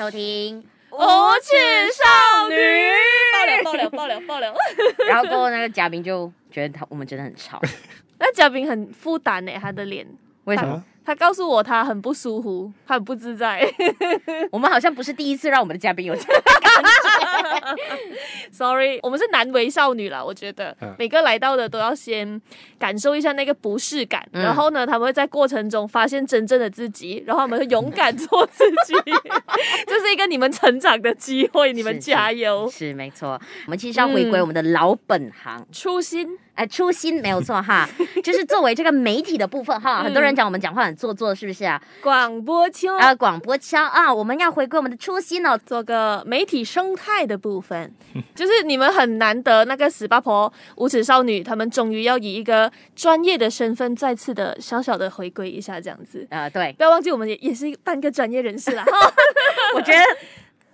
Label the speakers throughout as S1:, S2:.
S1: 迎收听《
S2: 无耻少女》爆料爆料爆料爆料。
S1: 然后过后那个嘉宾就觉得他我们真的很吵。
S2: 那嘉宾很负担呢，他的脸
S1: 为什么？
S2: 他告诉我他很不舒服，他很不自在。
S1: 我们好像不是第一次让我们的嘉宾有这个
S2: Sorry，我们是难为少女啦。我觉得每个来到的都要先感受一下那个不适感，嗯、然后呢，他们会在过程中发现真正的自己，然后他们会勇敢做自己。这是一个你们成长的机会，你们加油。
S1: 是，没错，我们其实要回归我们的老本行，
S2: 嗯、初心。
S1: 哎，初心没有错哈，就是作为这个媒体的部分哈，很多人讲我们讲话很做作，是不是啊？
S2: 广播腔
S1: 啊，广播腔啊，我们要回归我们的初心哦，
S2: 做个媒体生态的部分，就是你们很难得那个死八婆无耻少女，他们终于要以一个专业的身份再次的小小的回归一下这样子
S1: 啊，对，
S2: 不要忘记我们也也是半个专业人士啦。
S1: 我觉得。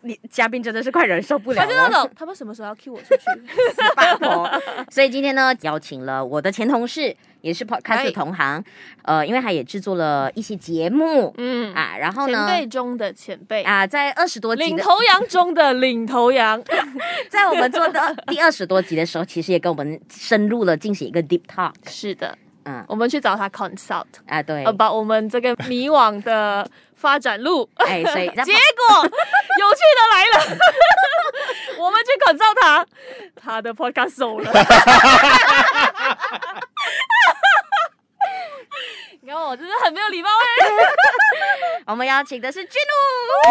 S1: 你嘉宾真的是快忍受不了了，
S2: 他就那种，他们什么时候要 cue 我出去？
S1: 死八婆。所以今天呢，邀请了我的前同事，也是 podcast 同行，呃，因为他也制作了一些节目，嗯。啊，然后呢，
S2: 前辈中的前辈。
S1: 啊，在二十多集
S2: 领头羊中的领头羊，
S1: 在我们做的第二十多集的时候，其实也跟我们深入了进行一个 deep talk。
S2: 是的，嗯，我们去找他 consult
S1: 啊，对，
S2: 把我们这个迷惘的。发展路，
S1: 哎，所以
S2: 结果 有趣的来了，我们去感召他，他的 podcast 收了。你看我真的很没有礼貌哎。
S1: 我们邀请的是君
S3: 武。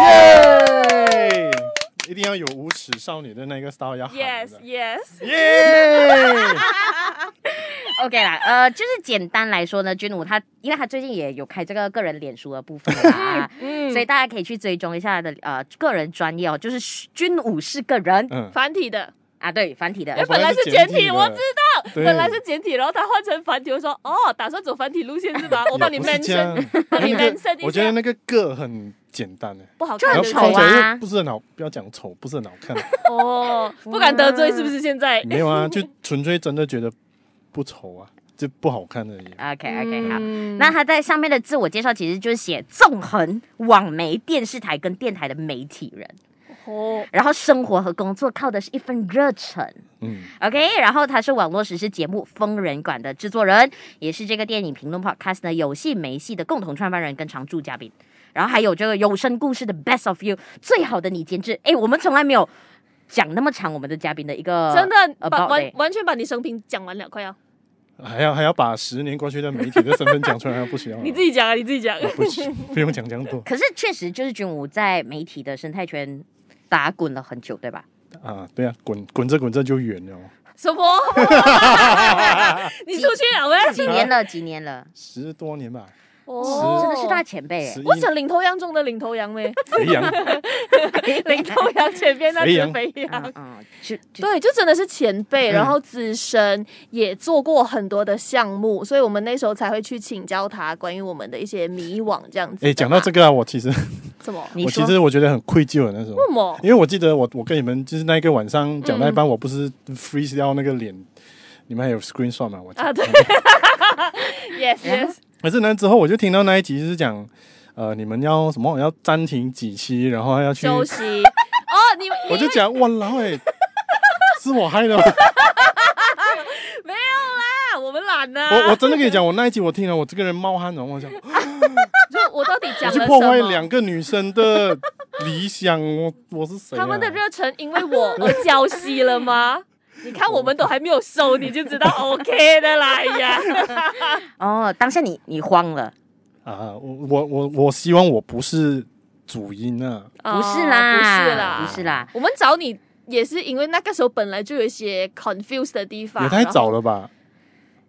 S3: 一定要有无耻少女的那个 style 要。
S2: Yes, yes,
S3: yeah.
S1: OK 啦，呃，就是简单来说呢，君武他，因为他最近也有开这个个人脸书的部分啦，嗯，所以大家可以去追踪一下他的呃个人专业哦，就是君武是个人，
S2: 嗯，繁体的啊，
S1: 对，繁体的，
S2: 哎，本来是简体，我知道，本来是简体，然后他换成繁体，我说哦，打算走繁体路线是吧？我帮你 mention，帮你 mention
S3: 我觉得那个个很。简单哎，
S2: 不好看，
S1: 就丑啊！
S3: 不是很好，不要讲丑，不是很好看。
S2: 哦，不敢得罪，是不是？现在
S3: 没有啊，就纯粹真的觉得不丑啊，就不好看而已。
S1: OK OK，好。那他在上面的自我介绍其实就是写纵横网媒、电视台跟电台的媒体人。哦，然后生活和工作靠的是一份热忱。嗯，OK。然后他是网络时事节目《疯人馆》的制作人，也是这个电影评论 Podcast 呢有戏没戏的共同创办人跟常驻嘉宾。然后还有这个有声故事的 Best of You 最好的你监制，哎，我们从来没有讲那么长我们的嘉宾的一个
S2: 真的把完完全把你生平讲完了，快要
S3: 还要还要把十年过去的媒体的身份讲出来，不需要
S2: 你自己讲啊，你自己讲，
S3: 不行不用讲这样多。
S1: 可是确实就是君武在媒体的生态圈打滚了很久，对吧？
S3: 啊，对啊，滚滚着滚着就远了。
S2: 什么？你出去了没？
S1: 几年了？几年了？
S3: 十多年吧。
S2: 哦，
S1: 真的是他前辈
S2: 我想领头羊中的领头羊呗？
S3: 肥羊，
S2: 领头羊前边那只肥羊，嗯，对，就真的是前辈，然后资深，也做过很多的项目，所以我们那时候才会去请教他关于我们的一些迷惘这样子。
S3: 哎，讲到这个啊，我其实
S2: 什么？
S3: 我其实我觉得很愧疚的那时候。
S2: 为什么？
S3: 因为我记得我我跟你们就是那一个晚上讲那一班，我不是 freeze 掉那个脸，你们还有 screenshot 吗？我
S2: 啊，对，yes yes。
S3: 可是呢，之后我就听到那一集是讲，呃，你们要什么？要暂停几期，然后要去
S2: 休息。哦，你
S3: 我就讲哇，然后哎，是我害的吗？
S2: 没有啦，我们懒呢。
S3: 我我真的跟你讲，我那一集我听了，我这个人冒汗，然后我想，
S2: 就我到底讲了什么？
S3: 去破坏两个女生的理想，我我是谁？
S2: 他们的热忱因为我而浇熄了吗？你看，我们都还没有收，你就知道 OK 的啦呀！
S1: 哦，当下你你慌了
S3: 啊！我我我我希望我不是主音啊！
S1: 不是啦，
S2: 不是啦，
S1: 不是啦。
S2: 我们找你也是因为那个时候本来就有一些 confused 的地方，
S3: 也太早了吧？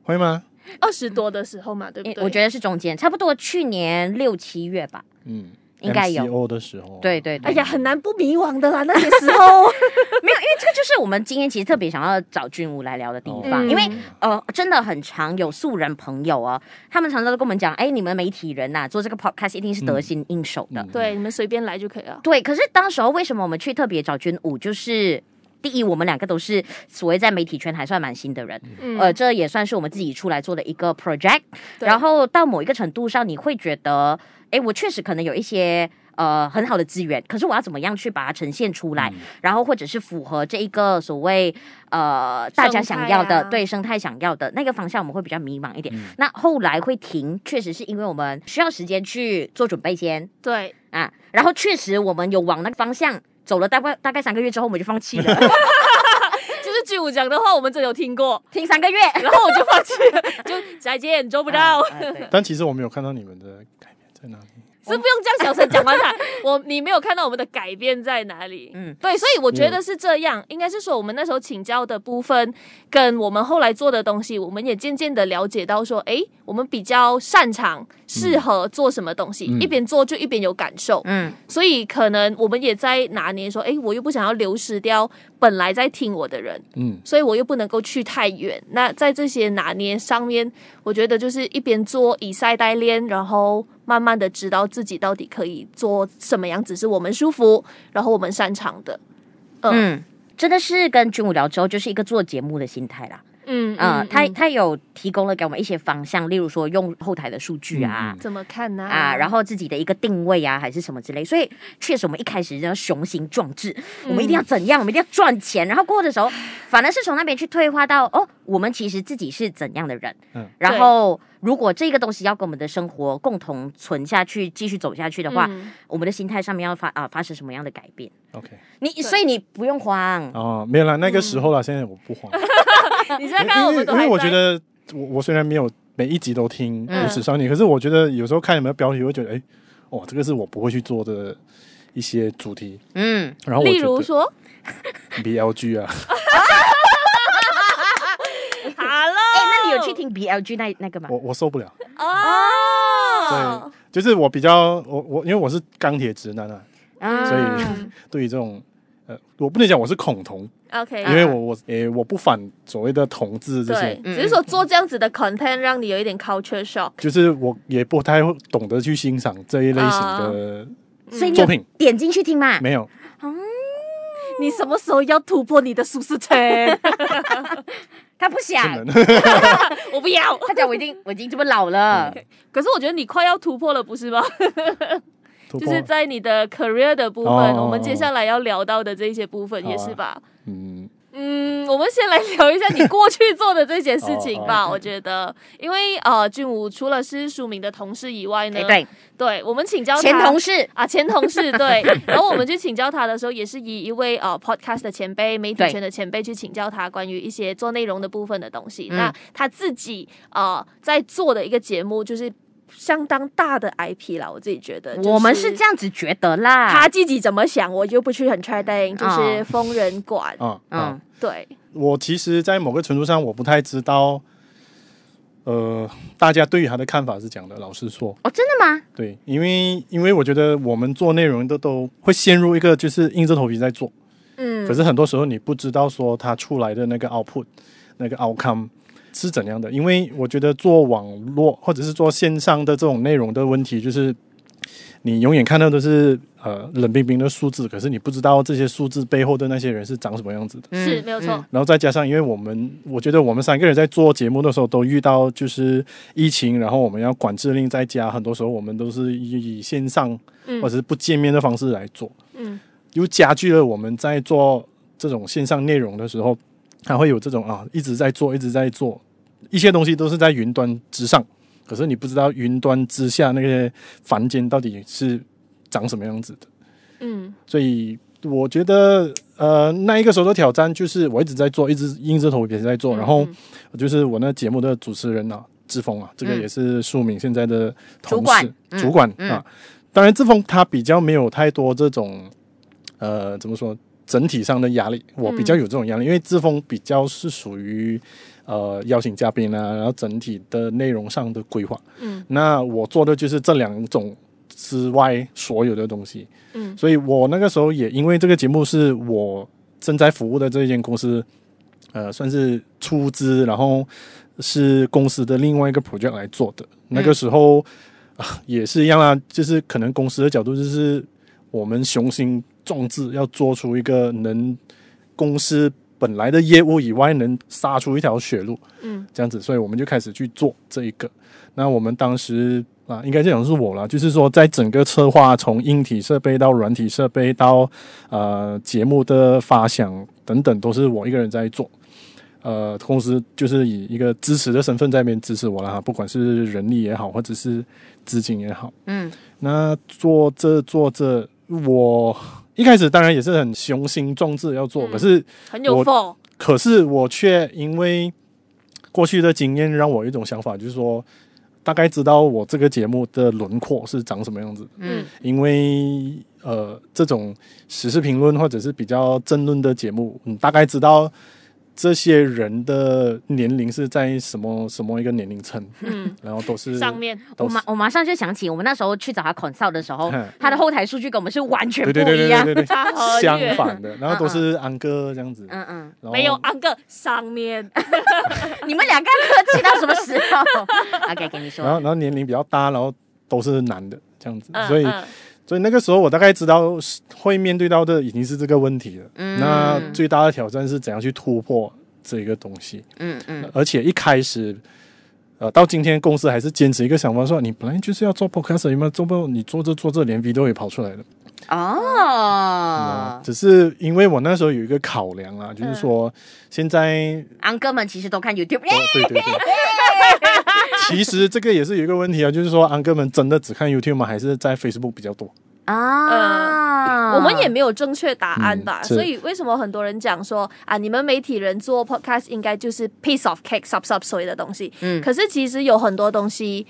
S3: 会吗？
S2: 二十多的时候嘛，对不对？
S1: 我觉得是中间，差不多去年六七月吧。嗯。应该有。
S3: 的时候，
S1: 对对对，
S2: 哎呀，很难不迷惘的啦，那些时候。
S1: 没有，因为这个就是我们今天其实特别想要找君武来聊的地方，嗯、因为呃，真的很常有素人朋友啊，他们常常都跟我们讲，哎，你们媒体人呐、啊，做这个 podcast 一定是得心应手的，
S2: 嗯、对，你们随便来就可以了。
S1: 对，可是当时候为什么我们去特别找君武？就是第一，我们两个都是所谓在媒体圈还算蛮新的人，嗯、呃，这也算是我们自己出来做的一个 project，然后到某一个程度上，你会觉得。哎，我确实可能有一些呃很好的资源，可是我要怎么样去把它呈现出来，嗯、然后或者是符合这一个所谓呃大家想要的，对生态想要的那个方向，我们会比较迷茫一点。嗯、那后来会停，确实是因为我们需要时间去做准备先。
S2: 对
S1: 啊，然后确实我们有往那个方向走了，大概大概三个月之后，我们就放弃了。
S2: 就是俊武讲的话，我们真的有听过，
S1: 听三个月，
S2: 然后我就放弃了，就再见，做不到。啊啊、
S3: 但其实我没有看到你们的在哪里。
S2: 是不用这样小声讲完它，我你没有看到我们的改变在哪里？嗯，对，所以我觉得是这样，应该是说我们那时候请教的部分，跟我们后来做的东西，我们也渐渐的了解到说，哎，我们比较擅长、适合做什么东西，一边做就一边有感受。嗯，所以可能我们也在拿捏说，哎，我又不想要流失掉本来在听我的人，嗯，所以我又不能够去太远。那在这些拿捏上面，我觉得就是一边做以赛代练，然后。慢慢的知道自己到底可以做什么样子是我们舒服，然后我们擅长的。
S1: 嗯，真的是跟军武聊之后，就是一个做节目的心态啦。嗯啊、呃，他他有提供了给我们一些方向，例如说用后台的数据啊，
S2: 怎么看呢？
S1: 啊，然后自己的一个定位啊，还是什么之类。所以确实，我们一开始要雄心壮志，我们一定要怎样？我们一定要赚钱。然后过的时候，反而是从那边去退化到哦，我们其实自己是怎样的人。嗯，然后。如果这个东西要跟我们的生活共同存下去，继续走下去的话，嗯、我们的心态上面要发啊发生什么样的改变
S3: ？OK，
S1: 你所以你不用慌
S3: 哦，没有啦，那个时候了，嗯、现在我不慌。
S2: 你现在看我们都，
S3: 因为我觉得我我虽然没有每一集都听《无耻少年》，可是我觉得有时候看你们的标题，我会觉得哎，哇，这个是我不会去做的一些主题。嗯，然后
S2: 例如说？
S3: BLG 啊。
S1: 有去听 BLG 那那个吗？
S3: 我我受不了。哦，对，就是我比较我我因为我是钢铁直男啊，嗯、所以对于这种呃，我不能讲我是恐同
S2: ，OK，
S3: 因为我我诶、欸、我不反所谓的同志这些，
S2: 只是说做这样子的 content 让你有一点 culture shock，
S3: 就是我也不太懂得去欣赏这一类型的作品，
S1: 嗯、点进去听嘛，
S3: 没有。
S2: 你什么时候要突破你的舒适圈？
S1: 他不想，
S2: 我不要。
S1: 他讲我已经我已经这么老了，
S2: 嗯、可是我觉得你快要突破了，不是吗？就是在你的 career 的部分，哦、我们接下来要聊到的这些部分也是吧？嗯。嗯，我们先来聊一下你过去做的这些事情吧。我觉得，因为呃，俊武除了是书名的同事以外呢，对，对我们请教他
S1: 前同事
S2: 啊，前同事 对。然后我们去请教他的时候，也是以一位呃 podcast 的前辈、媒体圈的前辈去请教他关于一些做内容的部分的东西。那他自己呃在做的一个节目就是。相当大的 IP 啦，我自己觉得，
S1: 我们是这样子觉得啦。
S2: 他自己怎么想，我就不去很确定。就是疯人馆，嗯嗯，对。
S3: 我其实，在某个程度上，我不太知道，呃，大家对于他的看法是讲的。老实说，
S1: 哦，真的吗？
S3: 对，因为因为我觉得我们做内容的都会陷入一个就是硬着头皮在做，嗯。可是很多时候你不知道说他出来的那个 output，那个 outcome。是怎样的？因为我觉得做网络或者是做线上的这种内容的问题，就是你永远看到的是呃冷冰冰的数字，可是你不知道这些数字背后的那些人是长什么样子的。
S2: 是没有错。
S3: 然后再加上，因为我们我觉得我们三个人在做节目的时候都遇到就是疫情，然后我们要管制令在家，很多时候我们都是以以线上或者是不见面的方式来做，嗯，又加剧了我们在做这种线上内容的时候，它会有这种啊一直在做，一直在做。一些东西都是在云端之上，可是你不知道云端之下那些房间到底是长什么样子的。嗯，所以我觉得，呃，那一个时候的挑战就是我一直在做，一直硬着头皮在做。嗯、然后就是我那节目的主持人啊，志峰啊，这个也是书名现在的同事、主管，嗯、主管啊。当然，志峰他比较没有太多这种，呃，怎么说？整体上的压力，我比较有这种压力，嗯、因为志峰比较是属于。呃，邀请嘉宾啊，然后整体的内容上的规划，嗯，那我做的就是这两种之外所有的东西，嗯，所以我那个时候也因为这个节目是我正在服务的这间公司，呃，算是出资，然后是公司的另外一个 project 来做的，嗯、那个时候也是一样啊，就是可能公司的角度就是我们雄心壮志要做出一个能公司。本来的业务以外，能杀出一条血路，嗯，这样子，所以我们就开始去做这一个。那我们当时啊，应该这样是我了。就是说，在整个策划，从硬体设备到软体设备到呃节目的发想等等，都是我一个人在做。呃，公司就是以一个支持的身份在那边支持我了哈，不管是人力也好，或者是资金也好。嗯，那做这做这，我一开始当然也是很雄心壮志要做，嗯、可是
S2: 很有风，
S3: 可是我却因为过去的经验，让我有一种想法，就是说大概知道我这个节目的轮廓是长什么样子。嗯，因为呃，这种时事评论或者是比较争论的节目，你大概知道。这些人的年龄是在什么什么一个年龄层？嗯，然后都是
S2: 上面。
S1: 我马我马上就想起，我们那时候去找他 consult 的时候，他的后台数据跟我们是完全不一样，
S3: 相反的。然后都是安哥这样子，嗯嗯，
S2: 没有安哥上面。
S1: 你们两个客气到什么时候？OK，给你说。
S3: 然后然后年龄比较大，然后都是男的这样子，所以。所以那个时候我大概知道会面对到的已经是这个问题了。嗯，那最大的挑战是怎样去突破这个东西？嗯嗯。而且一开始，呃，到今天公司还是坚持一个想法，说你本来就是要做 podcast，有没有做不？你做着做着连 V 都会跑出来了。哦。只是因为我那时候有一个考量啊，就是说现在
S1: 安哥们其实都看 YouTube。
S3: 哦，对对对。其实这个也是有一个问题啊，就是说安哥们真的只看 YouTube 吗？还是在 Facebook 比较多
S2: 啊？我们也没有正确答案吧。所以为什么很多人讲说啊，你们媒体人做 Podcast 应该就是 piece of cake，sub sub 所有的东西。嗯，可是其实有很多东西。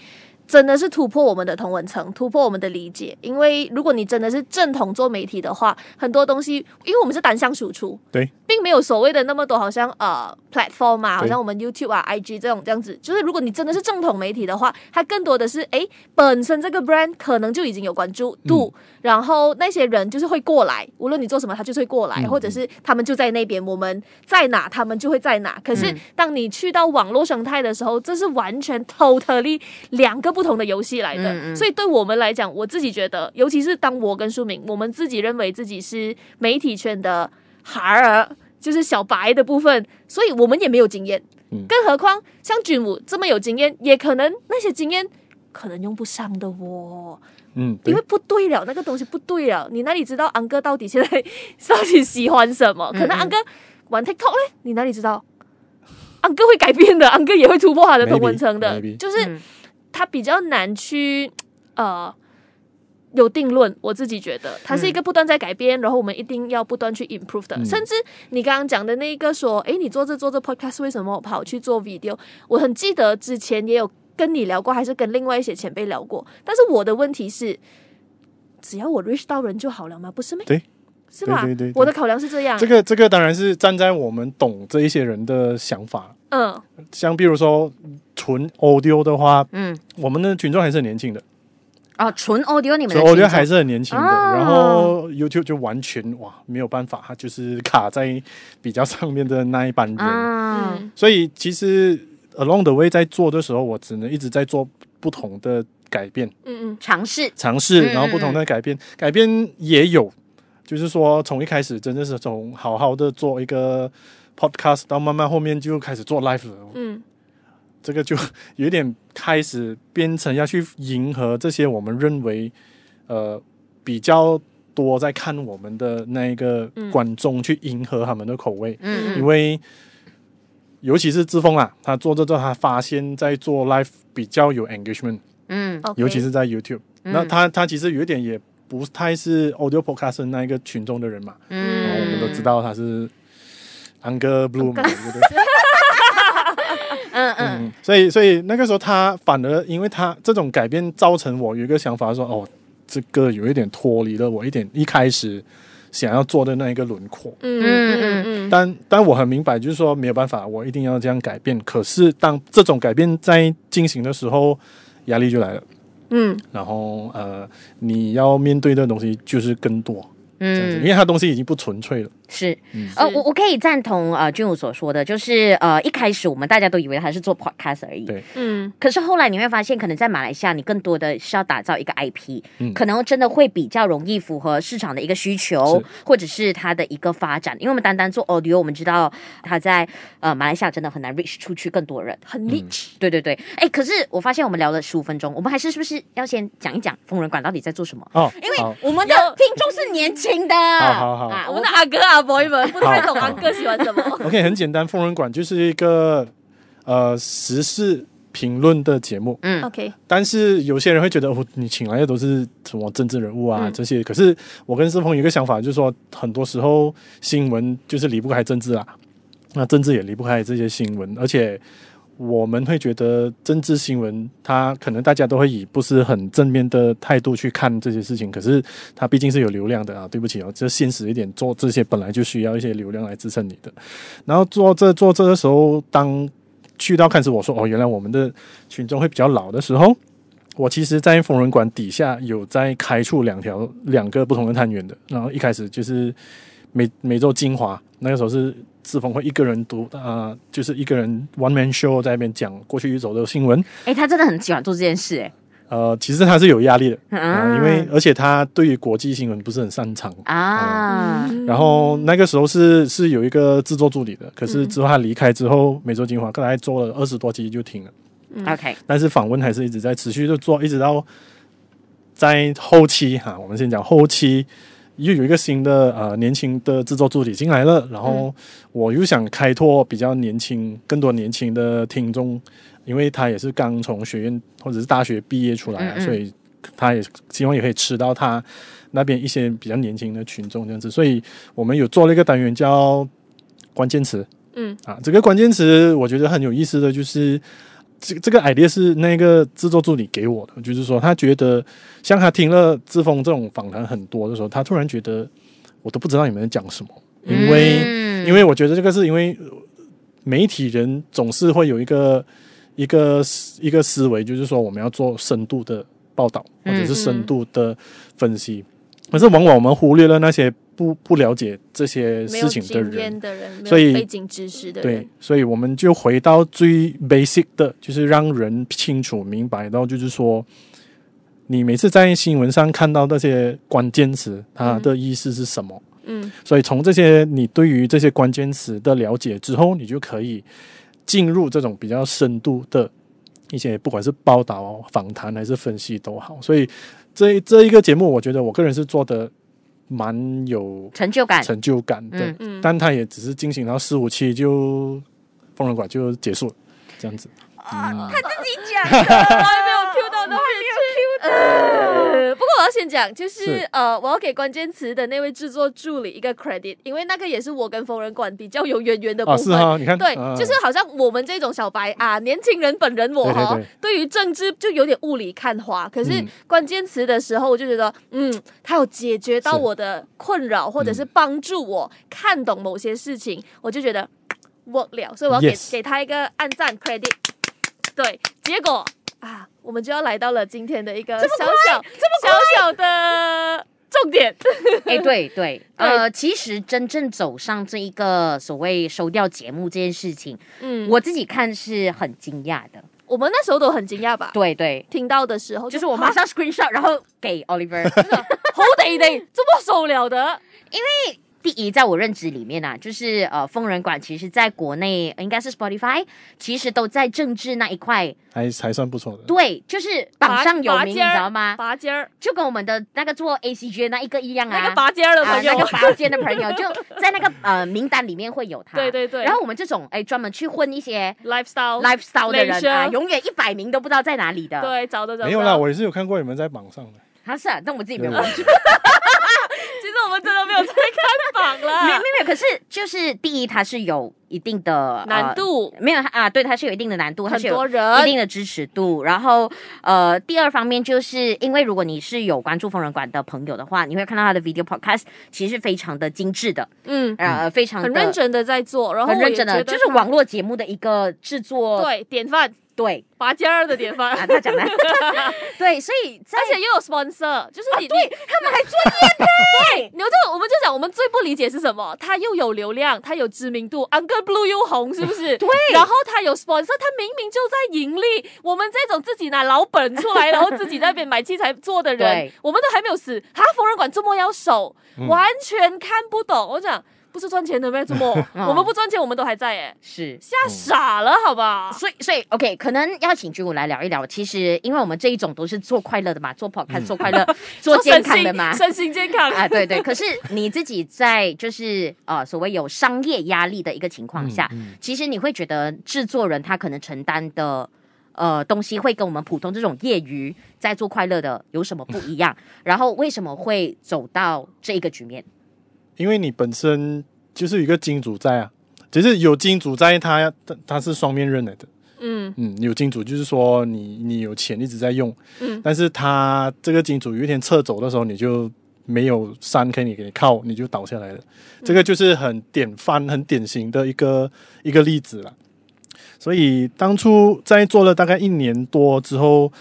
S2: 真的是突破我们的同文层，突破我们的理解。因为如果你真的是正统做媒体的话，很多东西，因为我们是单向输出，
S3: 对，
S2: 并没有所谓的那么多，好像呃 platform 啊，好像我们 YouTube 啊、IG 这种这样子。就是如果你真的是正统媒体的话，它更多的是诶，本身这个 brand 可能就已经有关注度，嗯、然后那些人就是会过来，无论你做什么，他就是会过来，嗯、或者是他们就在那边，我们在哪，他们就会在哪。可是当你去到网络生态的时候，这是完全 totally 两个。不同的游戏来的，嗯嗯，所以对我们来讲，我自己觉得，尤其是当我跟书明，我们自己认为自己是媒体圈的孩儿，就是小白的部分，所以我们也没有经验。嗯、更何况像军武这么有经验，也可能那些经验可能用不上的哦。嗯，因为不对了，那个东西不对了，你哪里知道安哥到底现在到底喜欢什么？可能安哥玩 TikTok 嘞，你哪里知道？安哥会改变的，安哥也会突破他的同文层的，就是。嗯他比较难去，呃，有定论。我自己觉得，它是一个不断在改变，嗯、然后我们一定要不断去 improve 的。嗯、甚至你刚刚讲的那一个说，诶，你做这做这 podcast，为什么跑去做 video？我很记得之前也有跟你聊过，还是跟另外一些前辈聊过。但是我的问题是，只要我 reach 到人就好了吗？不是吗？
S3: 对，
S2: 是吧？
S3: 对对对对，
S2: 我的考量是这样。
S3: 这个这个当然是站在我们懂这一些人的想法。嗯，像比如说。纯 audio 的话，嗯，我们的群众还是很年轻的。
S1: 哦，纯 audio 你们
S3: 的群众还是很年轻的。哦、然后 YouTube 就完全哇没有办法，它就是卡在比较上面的那一班人。嗯，所以其实 along the way 在做的时候，我只能一直在做不同的改变。
S1: 嗯嗯，尝试
S3: 尝试，然后不同的改变，嗯嗯改变也有，就是说从一开始真的是从好好的做一个 podcast，到慢慢后面就开始做 live 了。嗯。这个就有点开始变成要去迎合这些我们认为呃比较多在看我们的那一个观众，去迎合他们的口味。嗯，因为尤其是志峰啊，他做这做他发现，在做 live 比较有 engagement。嗯，尤其是在 YouTube，那他他其实有一点也不太是 audio podcast 那一个群众的人嘛。嗯，然后我们都知道他是安哥 Blue 嘛，对不对？嗯嗯，所以所以那个时候他反而因为他这种改变造成我有一个想法说哦，这个有一点脱离了我一点一开始想要做的那一个轮廓。嗯嗯嗯嗯。但但我很明白，就是说没有办法，我一定要这样改变。可是当这种改变在进行的时候，压力就来了。嗯。然后呃，你要面对的东西就是更多。嗯。因为它东西已经不纯粹了。
S1: 是，嗯、呃，我我可以赞同呃君武所说的，就是呃一开始我们大家都以为他是做 podcast 而已，
S3: 对，
S1: 嗯，可是后来你会发现，可能在马来西亚，你更多的是要打造一个 IP，嗯，可能真的会比较容易符合市场的一个需求，或者是它的一个发展。因为我们单单做 audio，我们知道他在呃马来西亚真的很难 reach 出去更多人，
S2: 很 niche，
S1: 对对对。哎，可是我发现我们聊了十五分钟，我们还是是不是要先讲一讲疯人馆到底在做什么？哦，因为我们的听众是年轻的，
S3: 好好好，
S2: 啊，我们的阿哥啊。Boy 们不太懂阿哥喜欢什么。
S3: OK，很简单，疯人馆就是一个呃时事评论的节目。
S2: 嗯，OK。
S3: 但是有些人会觉得，哦，你请来的都是什么政治人物啊、嗯、这些。可是我跟志鹏有一个想法，就是说，很多时候新闻就是离不开政治啊，那政治也离不开这些新闻，而且。我们会觉得政治新闻，它可能大家都会以不是很正面的态度去看这些事情，可是它毕竟是有流量的啊。对不起哦，这现实一点，做这些本来就需要一些流量来支撑你的。然后做这做这的时候，当去到开始我说哦，原来我们的群众会比较老的时候，我其实，在疯人馆底下有在开出两条两个不同的探员的。然后一开始就是每每周精华，那个时候是。志峰会一个人读啊、呃，就是一个人 one man show 在那边讲过去一周的新闻。
S1: 哎、欸，他真的很喜欢做这件事，哎。
S3: 呃，其实他是有压力的啊、呃，因为而且他对于国际新闻不是很擅长啊、呃。然后那个时候是是有一个制作助理的，可是之后他离开之后，美洲精华大概做了二十多集就停了。
S1: OK，
S3: 但是访问还是一直在持续的做，一直到在后期哈，我们先讲后期。又有一个新的呃年轻的制作助理进来了，然后我又想开拓比较年轻、更多年轻的听众，因为他也是刚从学院或者是大学毕业出来，嗯嗯，所以他也希望也可以吃到他那边一些比较年轻的群众这样子，所以我们有做了一个单元叫关键词，嗯啊，这个关键词我觉得很有意思的就是。这这个 idea 是那个制作助理给我的，就是说他觉得，像他听了志峰这种访谈很多的时候，他突然觉得我都不知道你们在讲什么，因为、嗯、因为我觉得这个是因为媒体人总是会有一个一个一个思维，就是说我们要做深度的报道或者是深度的分析，嗯、可是往往我们忽略了那些。不不了解这些事情的人，
S2: 的人
S3: 所以
S2: 背景知识的
S3: 人，对，所以我们就回到最 basic 的，就是让人清楚明白到，就是说，你每次在新闻上看到那些关键词，它的意思是什么？嗯，所以从这些你对于这些关键词的了解之后，你就可以进入这种比较深度的一些，不管是报道、访谈还是分析都好。所以这这一个节目，我觉得我个人是做的。蛮有
S1: 成就感，
S3: 成就感的，但他也只是进行到四五期就疯人馆就结束了，这样子。
S2: 啊，他自己讲，我还没有 Q 到的话。呃，不过我要先讲，就是，是呃，我要给关键词的那位制作助理一个 credit，因为那个也是我跟疯人馆比较有渊源的部分。
S3: 啊、是你看，
S2: 对，啊、就是好像我们这种小白啊，年轻人本人我哈，对，于政治就有点雾里看花。可是关键词的时候，我就觉得，嗯，嗯，他有解决到我的困扰，或者是帮助我看懂某些事情，我就觉得 work 了，所以我要给.给他一个按赞 credit。对，结果。啊，我们就要来到了今天的一个小小小小的重点。
S1: 哎、欸，对 对，呃，其实真正走上这一个所谓收掉节目这件事情，嗯，我自己看是很惊讶的。
S2: 我们那时候都很惊讶吧？
S1: 对对，
S2: 听到的时候
S1: 就，就是我马上 screenshot，然后给 Oliver，
S2: 好得得，这么受了的，
S1: 因为。第一，在我认知里面啊，就是呃，疯人馆其实在国内应该是 Spotify，其实都在政治那一块
S3: 还还算不错的。
S1: 对，就是榜上有名，你知道吗？
S2: 拔尖儿，
S1: 就跟我们的那个做 ACG 那一个一样啊，
S2: 那个拔尖儿的朋友，
S1: 啊、那个拔尖的朋友 就在那个呃名单里面会有他。
S2: 对对对。
S1: 然后我们这种哎专门去混一些
S2: lifestyle
S1: lifestyle 的人啊，永远一百名都不知道在哪里的。
S2: 对，找的找。
S3: 没有啦，我也是有看过你们在榜上的。
S1: 他是啊，但我自己没有忘
S2: 记。我们真的没有在看榜了。
S1: 没有没有，可是就是第一，它是有一定的
S2: 难度，
S1: 没有啊，对，它是有一定的难度，
S2: 很多人
S1: 它是有一定的支持度。然后呃，第二方面就是因为如果你是有关注疯人馆的朋友的话，你会看到他的 video podcast，其实非常的精致的，嗯，呃，非常
S2: 很认真的在做，然后
S1: 很认真的，就是网络节目的一个制作，
S2: 对，典范。
S1: 对，
S2: 拔尖儿的典范
S1: 啊，他讲的，对，所以
S2: 而且又有 sponsor，就是你，
S1: 啊、对他们还做业配，
S2: 你就我们就讲，我们最不理解是什么？他又有流量，他有知名度，Uncle Blue 又红，是不是？
S1: 对，
S2: 然后他有 sponsor，他明明就在盈利。我们这种自己拿老本出来，然后自己在那边买器材做的人，我们都还没有死，哈，缝纫馆这么要守，嗯、完全看不懂。我讲。不是赚钱的呗？怎么，我们不赚钱，我们都还在哎，
S1: 是
S2: 吓傻了，好吧？
S1: 所以，所以，OK，可能要请君武来聊一聊。其实，因为我们这一种都是做快乐的嘛，做 podcast 做快乐，做健康的嘛，
S2: 身心健康
S1: 啊，对对。可是你自己在就是呃所谓有商业压力的一个情况下，其实你会觉得制作人他可能承担的呃东西会跟我们普通这种业余在做快乐的有什么不一样？然后为什么会走到这一个局面？
S3: 因为你本身就是一个金主在啊，只是有金主在他，他他是双面刃来的。嗯嗯，有金主就是说你你有钱一直在用，嗯，但是他这个金主有一天撤走的时候，你就没有山可以你给你靠，你就倒下来了。嗯、这个就是很典范、很典型的一个一个例子了。所以当初在做了大概一年多之后，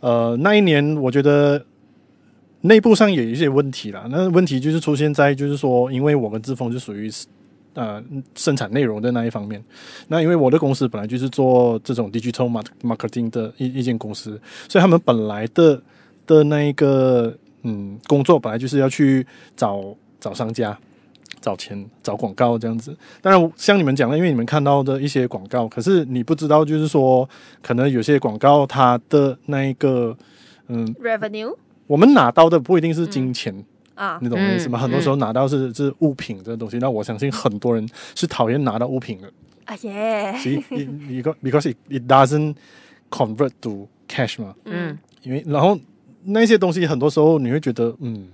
S3: 呃，那一年我觉得。内部上也有一些问题啦，那问题就是出现在就是说，因为我跟志峰就属于呃生产内容的那一方面，那因为我的公司本来就是做这种 digital marketing 的一一间公司，所以他们本来的的那一个嗯工作本来就是要去找找商家、找钱、找广告这样子。当然像你们讲的，因为你们看到的一些广告，可是你不知道就是说，可能有些广告它的那一个嗯
S2: revenue。
S3: 我们拿到的不一定是金钱、嗯、啊，你懂我意思吗？嗯、很多时候拿到是是物品这个东西，那我相信很多人是讨厌拿到物品的。
S2: 啊耶！
S3: 所以你 because it it doesn't convert to cash 嘛。嗯。因为然后那些东西很多时候你会觉得嗯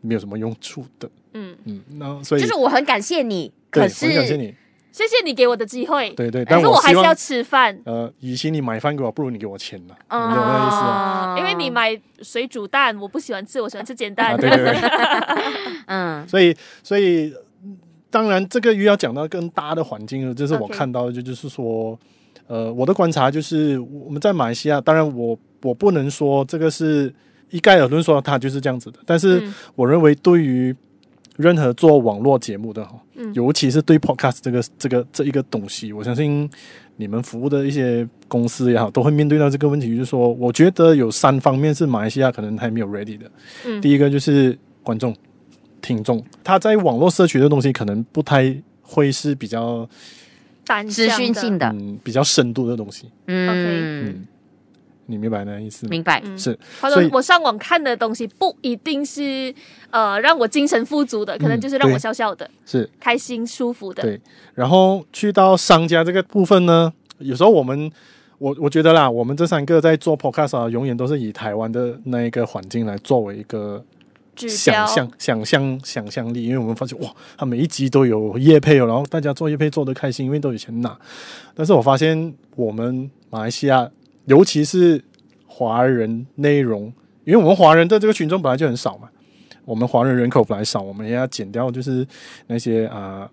S3: 没有什么用处的。嗯嗯。那所以
S1: 就是我很感谢你，可是
S3: 我很感谢你。
S2: 谢谢你给我的机会。
S3: 对对，但
S2: 是我还是要吃饭。
S3: 呃，与其你买饭给我，不如你给我钱呢。你懂那意思吗？
S2: 因为你买水煮蛋，我不喜欢吃，我喜欢吃煎蛋。
S3: 对对对。嗯，所以所以当然这个又要讲到更大的环境了，这是我看到的，就就是说，呃，我的观察就是我们在马来西亚，当然我我不能说这个是一概而论说它就是这样子的，但是我认为对于。任何做网络节目的哈，尤其是对 Podcast 这个这个这一个东西，我相信你们服务的一些公司也好，都会面对到这个问题，就是说，我觉得有三方面是马来西亚可能还没有 ready 的。嗯，第一个就是观众、听众，他在网络社区的东西可能不太会是比较
S1: 资讯性的，
S3: 嗯，比较深度的东西。
S2: 嗯。嗯
S3: 你明白那意思吗？
S1: 明白，
S3: 是。
S2: 他说我上网看的东西不一定是呃让我精神富足的，可能就是让我笑笑的，是开心舒服的。
S3: 对。然后去到商家这个部分呢，有时候我们我我觉得啦，我们这三个在做 podcast 啊，永远都是以台湾的那一个环境来作为一个想象、想象、想象力，因为我们发现哇，他每一集都有业配哦，然后大家做业配做得开心，因为都有钱拿。但是我发现我们马来西亚。尤其是华人内容，因为我们华人的这个群众本来就很少嘛，我们华人人口本来少，我们也要减掉就是那些啊、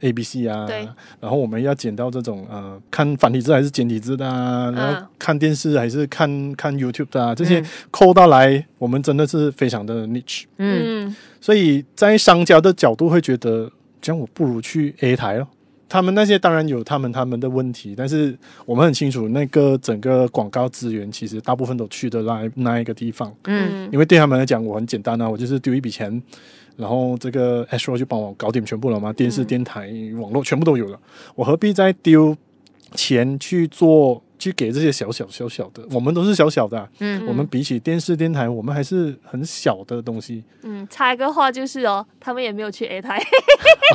S3: 呃、A B C 啊，对。然后我们要减掉这种呃看繁体字还是简体字的啊，然后看电视还是看看 YouTube 的啊，这些扣到来，嗯、我们真的是非常的 niche，嗯，所以在商家的角度会觉得，这样我不如去 A 台哦。他们那些当然有他们他们的问题，但是我们很清楚，那个整个广告资源其实大部分都去的那那一个地方。嗯，因为对他们来讲，我很简单啊，我就是丢一笔钱，然后这个 Astro 就帮我搞定全部了嘛，电视、电台、网络全部都有了，我何必再丢钱去做？去给这些小小小小的，我们都是小小的、啊，嗯，我们比起电视电台，我们还是很小的东西。
S2: 嗯，插一个话就是哦，他们也没有去 A 台，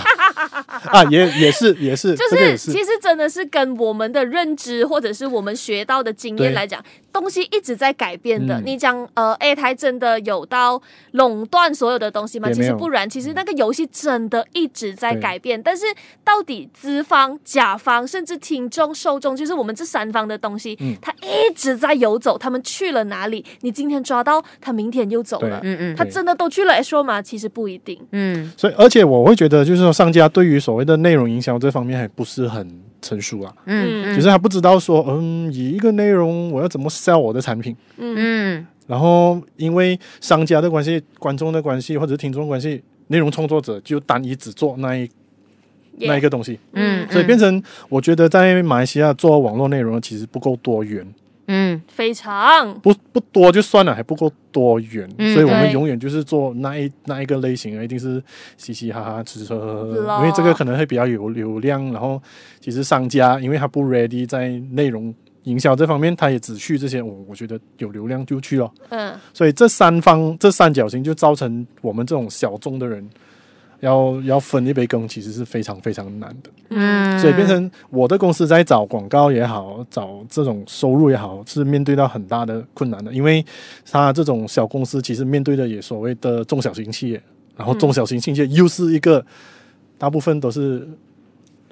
S3: 啊，也也是也是，
S2: 就是其实真的是跟我们的认知或者是我们学到的经验来讲，东西一直在改变的。嗯、你讲呃 A 台真的有到垄断所有的东西吗？其实不然，其实那个游戏真的一直在改变。但是到底资方、甲方甚至听众、受众，就是我们这三方的。的东西，嗯，他一直在游走，他们去了哪里？你今天抓到他，明天又走了，嗯嗯，他真的都去了 Astro 吗？其实不一定，嗯。
S3: 所以，而且我会觉得，就是说，商家对于所谓的内容营销这方面还不是很成熟啊，嗯，就是他不知道说，嗯，以一个内容我要怎么 sell 我的产品，嗯嗯，然后因为商家的关系、观众的关系或者听众关系，内容创作者就单一只做那一。那一个东西，嗯，所以变成我觉得在马来西亚做网络内容其实不够多元，
S2: 嗯，非常。
S3: 不不多就算了，还不够多元，嗯、所以我们永远就是做那一那一个类型，一定是嘻嘻哈哈、吃吃喝喝，因为这个可能会比较有流量。然后其实商家因为他不 ready 在内容营销这方面，他也只去这些，我我觉得有流量就去了，嗯，所以这三方这三角形就造成我们这种小众的人。要要分一杯羹，其实是非常非常难的。嗯，所以变成我的公司在找广告也好，找这种收入也好，是面对到很大的困难的。因为他这种小公司其实面对的也所谓的中小型企业，然后中小型企业又是一个大部分都是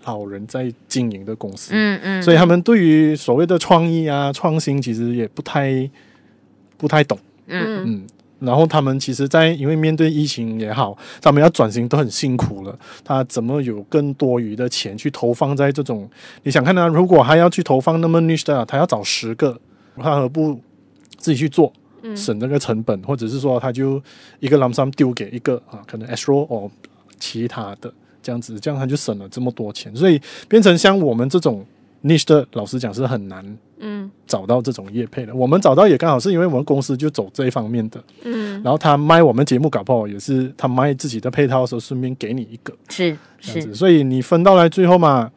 S3: 老人在经营的公司。嗯嗯，所以他们对于所谓的创意啊、创新，其实也不太不太懂。嗯嗯。然后他们其实，在因为面对疫情也好，他们要转型都很辛苦了。他怎么有更多余的钱去投放在这种？你想看他，如果还要去投放那么 niche 的，他要找十个，他何不自己去做，省那个成本，或者是说他就一个 l u m sum 丢给一个啊，可能 Astro 或其他的这样子，这样他就省了这么多钱。所以变成像我们这种 niche 的，老实讲是很难。嗯，找到这种业配的，我们找到也刚好是因为我们公司就走这一方面的，嗯，然后他卖我们节目搞不好也是他卖自己的配套的时候顺便给你一个，
S1: 是是，是
S3: 所以你分到来最后嘛，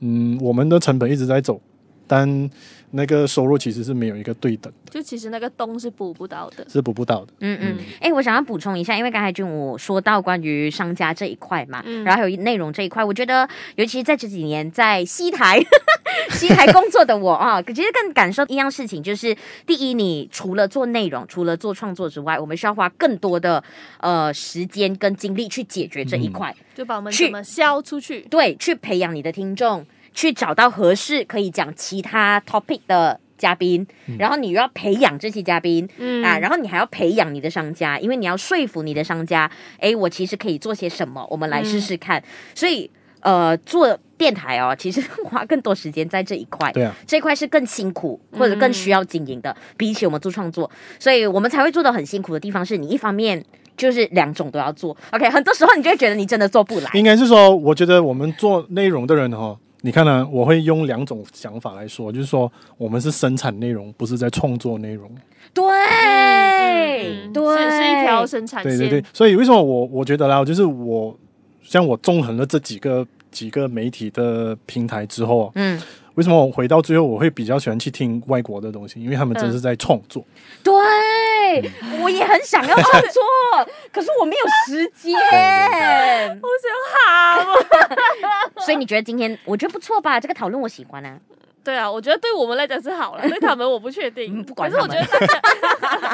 S3: 嗯，我们的成本一直在走，但。那个收入其实是没有一个对等的，
S2: 就其实那个洞是补不到的，
S3: 是补不到的。
S1: 嗯嗯，哎、欸，我想要补充一下，因为刚才俊武说到关于商家这一块嘛，嗯、然后还有内容这一块，我觉得尤其在这几年在西台 西台工作的我啊，其实更感受一样事情，就是第一，你除了做内容，除了做创作之外，我们需要花更多的呃时间跟精力去解决这一块，嗯、
S2: 就把我们怎么销出去，
S1: 对，去培养你的听众。去找到合适可以讲其他 topic 的嘉宾，嗯、然后你又要培养这些嘉宾，嗯啊，然后你还要培养你的商家，因为你要说服你的商家，诶，我其实可以做些什么，我们来试试看。嗯、所以，呃，做电台哦，其实花更多时间在这一块，
S3: 对啊，
S1: 这一块是更辛苦或者更需要经营的，嗯、比起我们做创作，所以我们才会做的很辛苦的地方是你一方面就是两种都要做，OK，很多时候你就会觉得你真的做不来。
S3: 应该是说，我觉得我们做内容的人哈、哦。你看呢？我会用两种想法来说，就是说，我们是生产内容，不是在创作内容。
S1: 对，对，
S2: 是一条生产线。
S3: 对对对，所以为什么我我觉得啦，就是我像我纵横了这几个几个媒体的平台之后，嗯。为什么我回到最后我会比较喜欢去听外国的东西？因为他们真是在创作。
S1: 嗯、对，嗯、我也很想要创作，可是我没有时间，
S2: 我想喊。
S1: 所以你觉得今天我觉得不错吧？这个讨论我喜欢啊。
S2: 对啊，我觉得对我们来讲是好了，对他们我不确定。
S1: 嗯、不管。
S2: 可是我觉得大家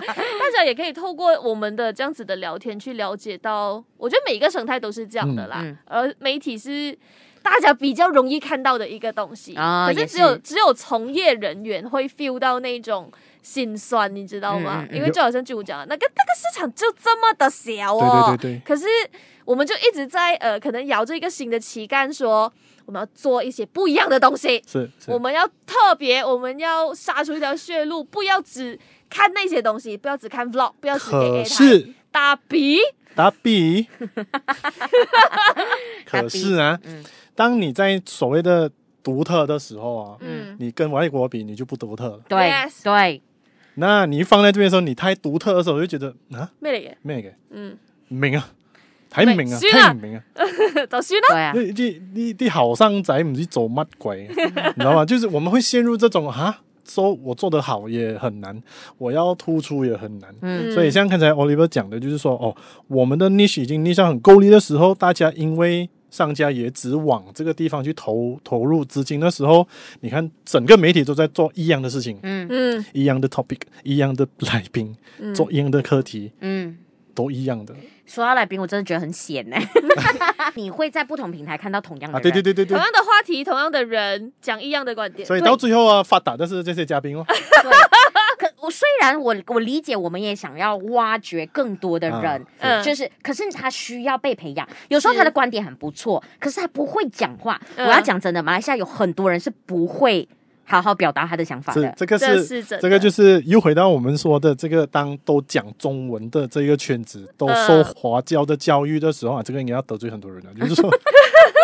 S2: 大家也可以透过我们的这样子的聊天去了解到，我觉得每一个生态都是这样的啦。嗯嗯、而媒体是。大家比较容易看到的一个东西，啊、可是只有是只有从业人员会 feel 到那种心酸，你知道吗？嗯嗯、因为就好像就我讲的，那个那个市场就这么的小哦。对对对对。可是我们就一直在呃，可能摇着一个新的旗杆，说我们要做一些不一样的东西。
S3: 是。是
S2: 我们要特别，我们要杀出一条血路，不要只看那些东西，不要只看 vlog，不要只给
S3: 是
S2: 打比
S3: 打比。可是啊。嗯当你在所谓的独特的时候啊，嗯，你跟外国比，你就不独特了。
S1: 对对，
S3: 那你放在这边的时候，你太独特的时候，我就觉得啊，
S2: 咩嚟嘅？
S3: 咩嘅？嗯，唔明啊，睇唔明啊，听唔明啊，
S2: 就算啦。
S3: 啲啲啲啲后生仔唔知做乜鬼，你知道吗？就是我们会陷入这种啊，说我做得好也很难，我要突出也很难。嗯，所以像刚才 Oliver 讲的，就是说哦，我们的 niche 已经 niche 很够力的时候，大家因为商家也只往这个地方去投投入资金。的时候，你看整个媒体都在做一样的事情，嗯。嗯，一样的 topic，一样的来宾，嗯、做一样的课题，嗯，
S2: 都一样的。
S1: 说到来宾，我真的觉得很险呢。你会在不同平台看到同样的人，
S2: 啊、对对对对，
S3: 同样的话题，同样的人讲一样的观点，
S2: 所以到最后啊，发达的是这些嘉宾哦。
S1: 我虽然我我理解，我们也想要挖掘更多的人，嗯，就是，可是他需要被培养。有时候他的观点很不错，可是他不会讲话。我要讲真的，马来西亚有很多人是不会。好好表达他的想法的，
S2: 这个是，是这个就是又回到我们说的这个，当都讲中文的这个圈子都受华教的教育的时候啊，这个应该要得罪很多人了。就是说，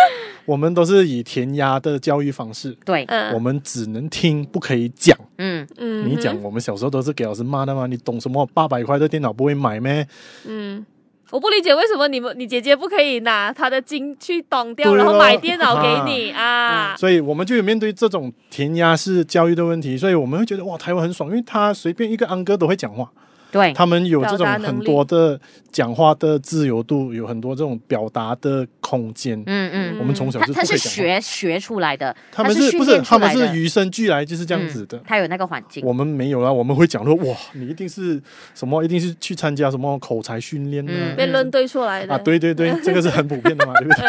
S2: 我们都是以填鸭的教育方式，对，我们只能听，不可以讲。嗯嗯，你讲，我们小时候都是给老师骂的嘛？你懂什么？八百块的电脑不会买咩？嗯。
S3: 我不理解为什么你们你姐姐不可以拿她的金去挡掉，然后买电脑给你啊，啊、嗯？所以我们就有面对这种填鸭式教育的问题，所以我们会觉得哇，台湾很爽，因为他随便一个安哥都会讲话。对，他们有这种很多的讲话的自由度，有很多这种表达的空间。嗯嗯，我们从小就他，他是学学出来的，他们是不是他们是与生俱来就是这样子的？他有那个环境，我们没有啊。我们会讲说哇，你一定是什么？一定是去参加什么口才训练的，辩论对出来的啊？对对对，这个是很普遍的嘛，对不对？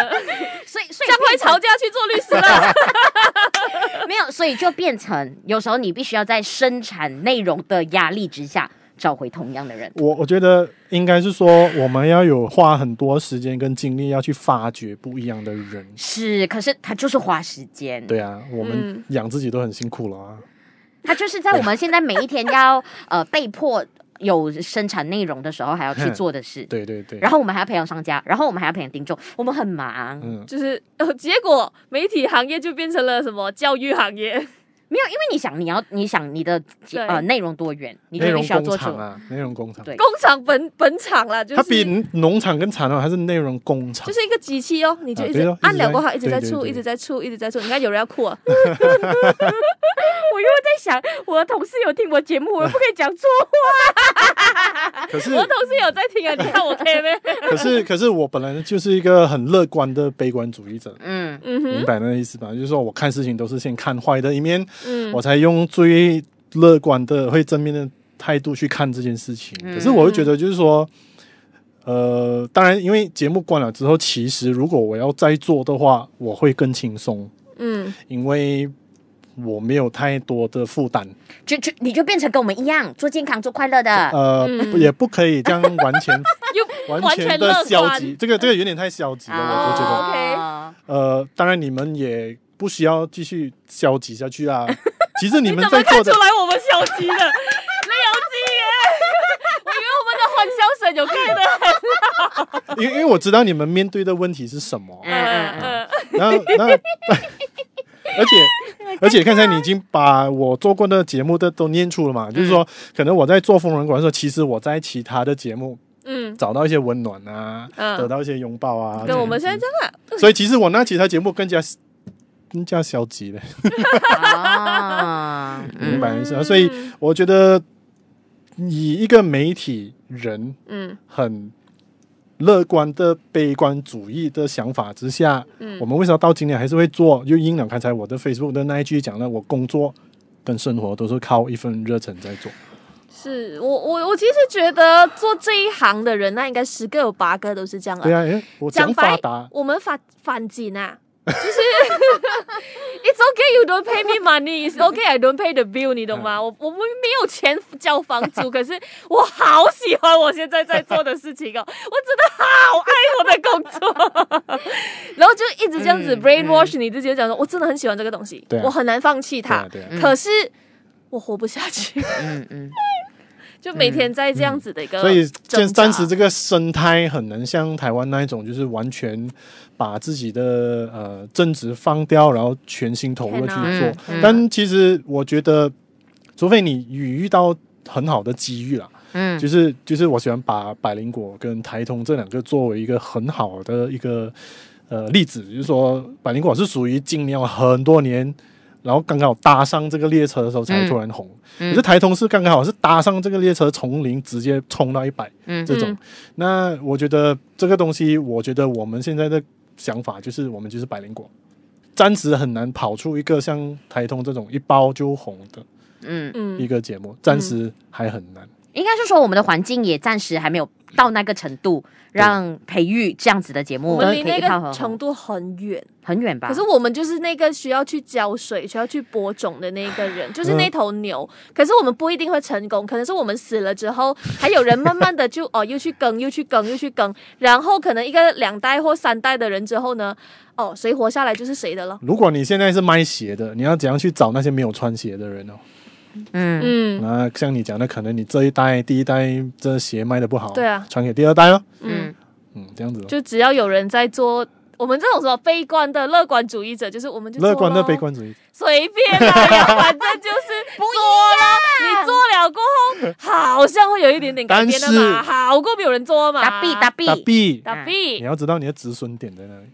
S3: 所以所以会吵架去做律师了？没有，所以就变成有时候你必须要在生产内容的压力之下。找回同样的人，我我觉得应该是说，我们要有花很多时间跟精力要去发掘不一样的人。是，可是他就是花时间。对啊，我们养自己都很辛苦了啊。他就是在我们现在每一天要 呃被迫有生产内容的时候，还要去做的事。对对对。然后我们还要培养商家，然后我们还要培养听众，我们很忙。嗯，就是呃，结果媒体行业就变成了什么教育行业。没有，因为你想，你要你想你的呃内容多元，你就必须要做出啊，内容工厂，对，工厂本本厂啦，就是它比农场更惨哦，还是内容工厂，就是一个机器哦，你就一直按两过后，一直在出，一直在出，一直在出，你看有人要哭啊，我又在想，我的同事有听我节目，我不可以讲错话，可是我同事有在听啊，你看我可以没？可是可是我本来就是一个很乐观的悲观主义者，嗯嗯，明白那个意思吧？就是说我看事情都是先看坏的一面。嗯，我才用最乐观的、会正面的态度去看这件事情。可是我会觉得，就是说，呃，当然，因为节目关了之后，其实如果我要再做的话，我会更轻松。嗯，因为我没有太多的负担，就就你就变成跟我们一样，做健康、做快乐的。呃，也不可以这样完全 完全的消极，这个这个有点太消极了，我觉得。OK，呃，当然你们也。不需要继续消极下去啊！其实你们在做的，你怎么看出来我们消极的？没有机耶！我以为我们的欢笑声有开得很好。因为因为我知道你们面对的问题是什么。嗯嗯嗯。然后然后，而 且而且，刚才你已经把我做过的节目的都念出了嘛？就是说，可能我在做疯人馆的时候，其实我在其他的节目，嗯，找到一些温暖啊，得到一些拥抱啊。跟我们现在这样。所以其实我那其他节目更加。更加消极了，明白意思啊？所以我觉得，以一个媒体人，嗯，很乐观的悲观主义的想法之下，嗯，我们为什么到今年还是会做？就应了刚才我的 Facebook 的那一句讲了，我工作跟生活都是靠一份热忱在做。是我我我其实觉得做这一行的人，那应该十个有八个都是这样的。对啊，哎，我讲发达，我们反反击啊。就是，It's okay you don't pay me money. It's okay I don't pay the bill. 你懂吗？我我们没有钱交房租，可是我好喜欢我现在在做的事情哦，我真的好爱我的工作。然后就一直这样子 brainwash 你自己，就讲说我真的很喜欢这个东西，我很难放弃它。可是我活不下去。嗯嗯。就每天在这样子的一个，所以暂暂时这个生态很难像台湾那一种，就是完全把自己的呃正职放掉，然后全心投入去做。但其实我觉得，除非你遇到很好的机遇了，嗯，就是就是我喜欢把百灵果跟台通这两个作为一个很好的一个呃例子，就是说百灵果是属于经历了很多年。然后刚好搭上这个列车的时候才突然红，嗯、可是台通是刚刚好是搭上这个列车从零直接冲到一百，嗯，这种。嗯、那我觉得这个东西，我觉得我们现在的想法就是，我们就是百灵果，暂时很难跑出一个像台通这种一包就红的，嗯。嗯，一个节目，暂时还很难。
S1: 应该是说我们的环境也暂时还没有到那个程度，让培育这样子的节目，
S2: 我们离那个程度很远
S1: 很远吧？
S2: 可是我们就是那个需要去浇水、需要去播种的那个人，就是那头牛。可是我们不一定会成功，可能是我们死了之后，还有人慢慢的就哦又去耕、又去耕、又去耕，然后可能一个两代或三代的人之后呢，哦谁活下来就是谁的了。
S3: 如果你现在是卖鞋的，你要怎样去找那些没有穿鞋的人哦？
S1: 嗯。嗯，
S3: 那像你讲的，可能你这一代第一代这鞋卖的不好，
S2: 对啊，
S3: 传给第二代咯。
S2: 嗯。
S3: 嗯，这样子，
S2: 就只要有人在做，我们这种什么悲观的乐观主义者，就是我们就
S3: 乐观的悲观主义，
S2: 随便啦，反正就是做了。你做了过后，好像会有一点点改变的嘛，好过没有人做嘛。
S1: 打 B 打 B
S3: 打 B
S2: 打 B，
S3: 你要知道你的止损点在哪里。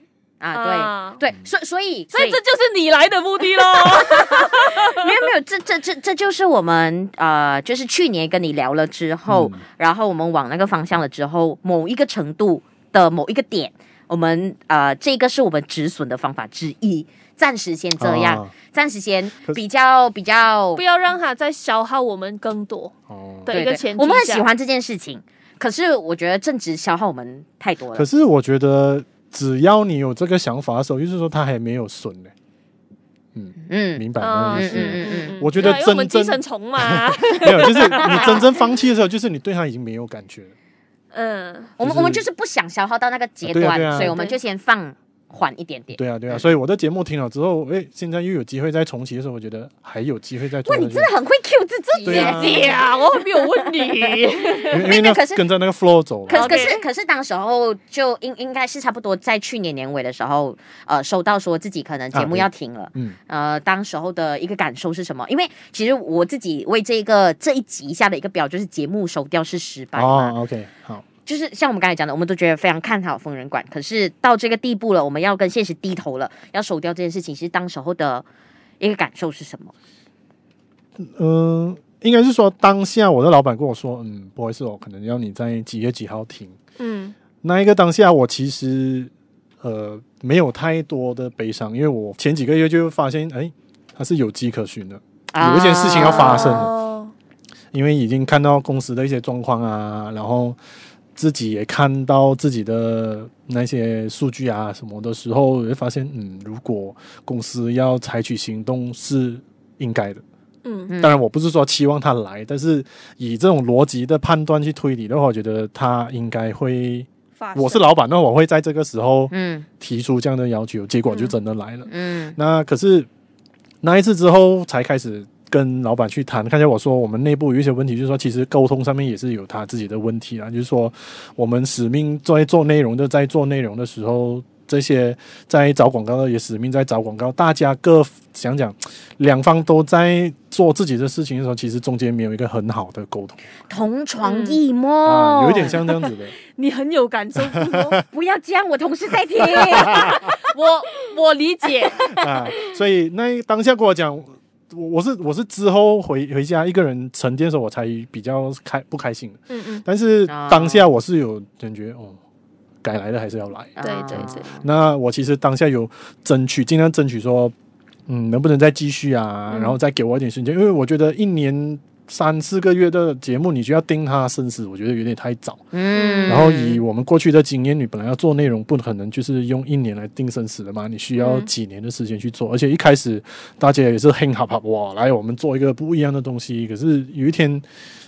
S1: 啊，对对，所以所以
S2: 所以这就是你来的目的喽。
S1: 没有没有，这这这这就是我们呃，就是去年跟你聊了之后，然后我们往那个方向了之后，某一个程度的某一个点，我们呃，这个是我们止损的方法之一，暂时先这样，暂时先比较比较，
S2: 不要让它再消耗我们更多。哦，的一个前提，
S1: 我们很喜欢这件事情，可是我觉得正值消耗我们太多了。
S3: 可是我觉得。只要你有这个想法的时候，就是说他还没有损呢。嗯嗯，明白吗？嗯嗯嗯，我觉得真正
S2: 寄生虫嘛，
S3: 没有，就是你真正放弃的时候，就是你对他已经没有感觉了。
S2: 嗯，
S1: 我们我们就是不想消耗到那个阶段，所以我们就先放。缓一点点，
S3: 对啊，对啊，所以我的节目听了之后，哎，现在又有机会再重启的时候，我觉得还有机会再做。
S1: 哇，你真的很会 Q 自己，
S2: 姐姐啊，我没有问你，
S3: 因为那可是跟着那个 flow 走。
S1: 可可是可是当时候就应应该是差不多在去年年尾的时候，呃，收到说自己可能节目要停了，嗯，呃，当时候的一个感受是什么？因为其实我自己为这个这一集下的一个表就是节目收掉是失败
S3: 哦，OK，好。
S1: 就是像我们刚才讲的，我们都觉得非常看好疯人馆，可是到这个地步了，我们要跟现实低头了，要收掉这件事情，其实当时候的一个感受是什么？
S3: 嗯、呃，应该是说当下我的老板跟我说，嗯，不好意思，我可能要你在几月几号停。嗯，那一个当下我其实呃没有太多的悲伤，因为我前几个月就发现，哎，它是有迹可循的，有一件事情要发生，哦、因为已经看到公司的一些状况啊，然后。自己也看到自己的那些数据啊什么的时候，会发现，嗯，如果公司要采取行动是应该的，嗯，当然我不是说期望他来，但是以这种逻辑的判断去推理的话，我觉得他应该会。我是老板，那我会在这个时候，嗯，提出这样的要求，结果就真的来了，嗯，那可是那一次之后才开始。跟老板去谈，看见我说我们内部有一些问题，就是说其实沟通上面也是有他自己的问题啊。就是说我们使命在做内容的，在做内容的时候，这些在找广告的也使命在找广告，大家各想讲，两方都在做自己的事情的时候，其实中间没有一个很好的沟通，
S1: 同床异梦、
S3: 嗯啊，有一点像这样子的。
S2: 你很有感受，
S1: 不要这样，我同事在听，
S2: 我我理解
S3: 啊。所以那当下跟我讲。我我是我是之后回回家一个人沉淀的时候，我才比较开不开心。嗯嗯。但是当下我是有感觉，哦，该来的还是要来。
S2: 对对对。
S3: 那我其实当下有争取，尽量争取说，嗯，能不能再继续啊？然后再给我一点时间，因为我觉得一年。三四个月的节目，你就要定他生死，我觉得有点太早。嗯，然后以我们过去的经验，你本来要做内容，不可能就是用一年来定生死的嘛，你需要几年的时间去做。嗯、而且一开始大家也是很好，哇，来我们做一个不一样的东西。可是有一天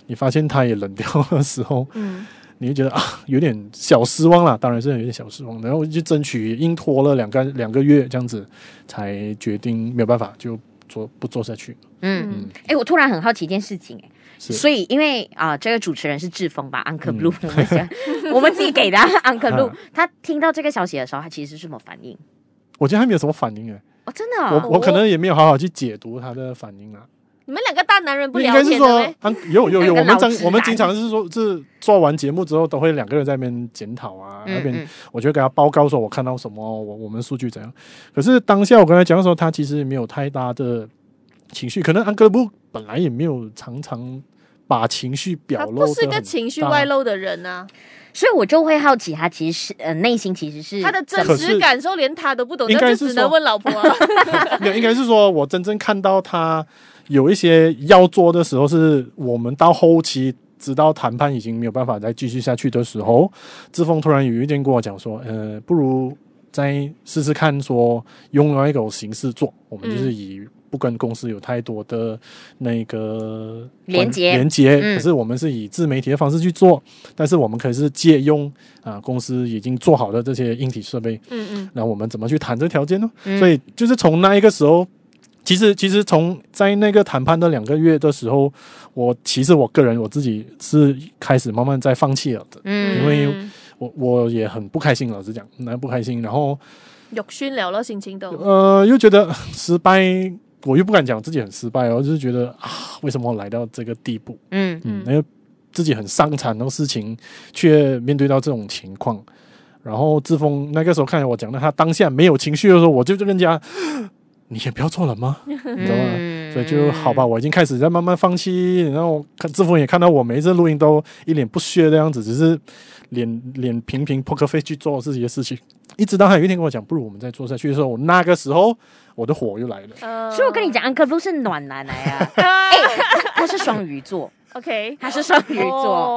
S3: 你发现它也冷掉的时候，嗯，你就觉得啊，有点小失望了。当然是有点小失望，然后就争取硬拖了两个两个月这样子，才决定没有办法就。做不做下去？
S1: 嗯，哎、欸，我突然很好奇一件事情、欸，哎，所以因为啊、呃，这个主持人是志峰吧，Uncle Blue，、嗯、我们先 我们自己给的 Uncle Blue，他听到这个消息的时候，他其实是什么反应？
S3: 我觉得他没有什么反应、欸，哎，
S1: 哦，真的、哦，
S3: 我我可能也没有好好去解读他的反应啊。
S2: 你们两个大男人不了解的，
S3: 应该是说，有有有，我们经我们经常是说，是做完节目之后，都会两个人在那边检讨啊，那边我就给他报告说，我看到什么，我我们数据怎样。可是当下我跟他讲的时候，他其实没有太大的。情绪可能安哥不本来也没有常常把情绪表露，他
S2: 不是个情绪外露的人啊，
S1: 所以我就会好奇他其实是呃内心其实是
S2: 他的真实感受连他都不懂，那就只能问老婆啊。
S3: 没有，应该是说我真正看到他有一些要做的时候，是我们到后期直到谈判已经没有办法再继续下去的时候，志峰突然有一天跟我讲说，呃，不如再试试看，说用另外一种形式做，我们就是以。嗯不跟公司有太多的那个
S1: 连接，
S3: 连接，可是我们是以自媒体的方式去做，嗯、但是我们可以是借用啊公司已经做好的这些硬体设备，嗯嗯，那我们怎么去谈这条件呢？嗯、所以就是从那一个时候，其实其实从在那个谈判的两个月的时候，我其实我个人我自己是开始慢慢在放弃了的，嗯，因为我我也很不开心，老实讲，蛮不开心，然后
S2: 肉酸了咯，心情都，
S3: 呃，又觉得 失败。我又不敢讲自己很失败，我就是觉得啊，为什么来到这个地步？嗯嗯，因为自己很伤残的事情，却面对到这种情况。然后志峰那个时候看见我讲的，他当下没有情绪的时候，我就跟人家，你也不要做了吗？你知道吗？所以就好吧，我已经开始在慢慢放弃。然后看志峰也看到我每一次录音都一脸不屑的样子，只是脸脸平平 poker face 去做自己的事情。一直到他有一天跟我讲，不如我们再做下去的时候，我那个时候。我的火又来了，
S1: 呃、所以我跟你讲，安克都是暖男来啊，哎、欸，他是双鱼座
S2: ，OK，
S1: 他是双鱼座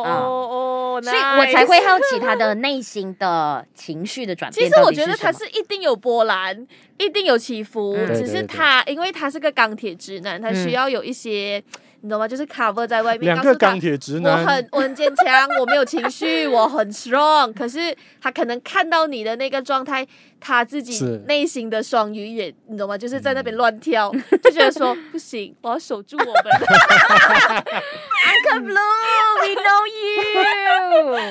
S1: 哦，哦，所以我才会好奇他的内心的情绪的转变。
S2: 其实我觉得他是一定有波澜，一定有起伏，
S1: 嗯、
S2: 只是他因为他是个钢铁直男，他需要有一些。嗯你懂吗？就是 cover 在外面，
S3: 两个钢铁直男，
S2: 我很我很坚强，我没有情绪，我很 strong。可是他可能看到你的那个状态，他自己内心的双鱼也，你懂吗？就是在那边乱跳，嗯、就觉得说不行，我要守住我们。
S1: Uncle Blue，we know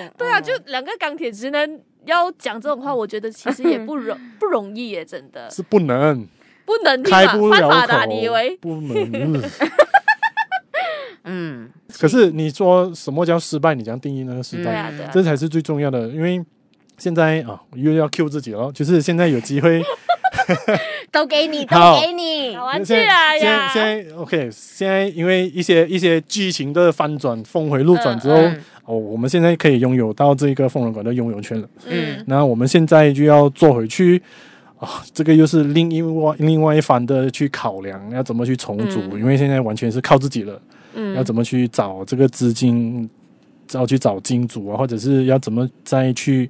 S1: you。
S2: 对啊，就两个钢铁直男要讲这种话，我觉得其实也不容不容易耶，真的
S3: 是不能
S2: 不能
S3: 开不了口，
S2: 犯法的，你以为
S3: 不能？嗯，可是你说什么叫失败？你怎样定义那个失败？嗯啊啊、这才是最重要的。因为现在啊，又要 Q 自己了，就是现在有机会，
S1: 都给你，都给你，
S2: 好玩去啊
S3: 呀！现在 OK，现在因为一些一些剧情的翻转，峰回路转之后，嗯嗯、哦，我们现在可以拥有到这个疯人馆的拥有权了。嗯，那我们现在就要做回去啊、哦，这个又是另一外另外一番的去考量，要怎么去重组？嗯、因为现在完全是靠自己了。要怎么去找这个资金？要去找金主啊，或者是要怎么再去？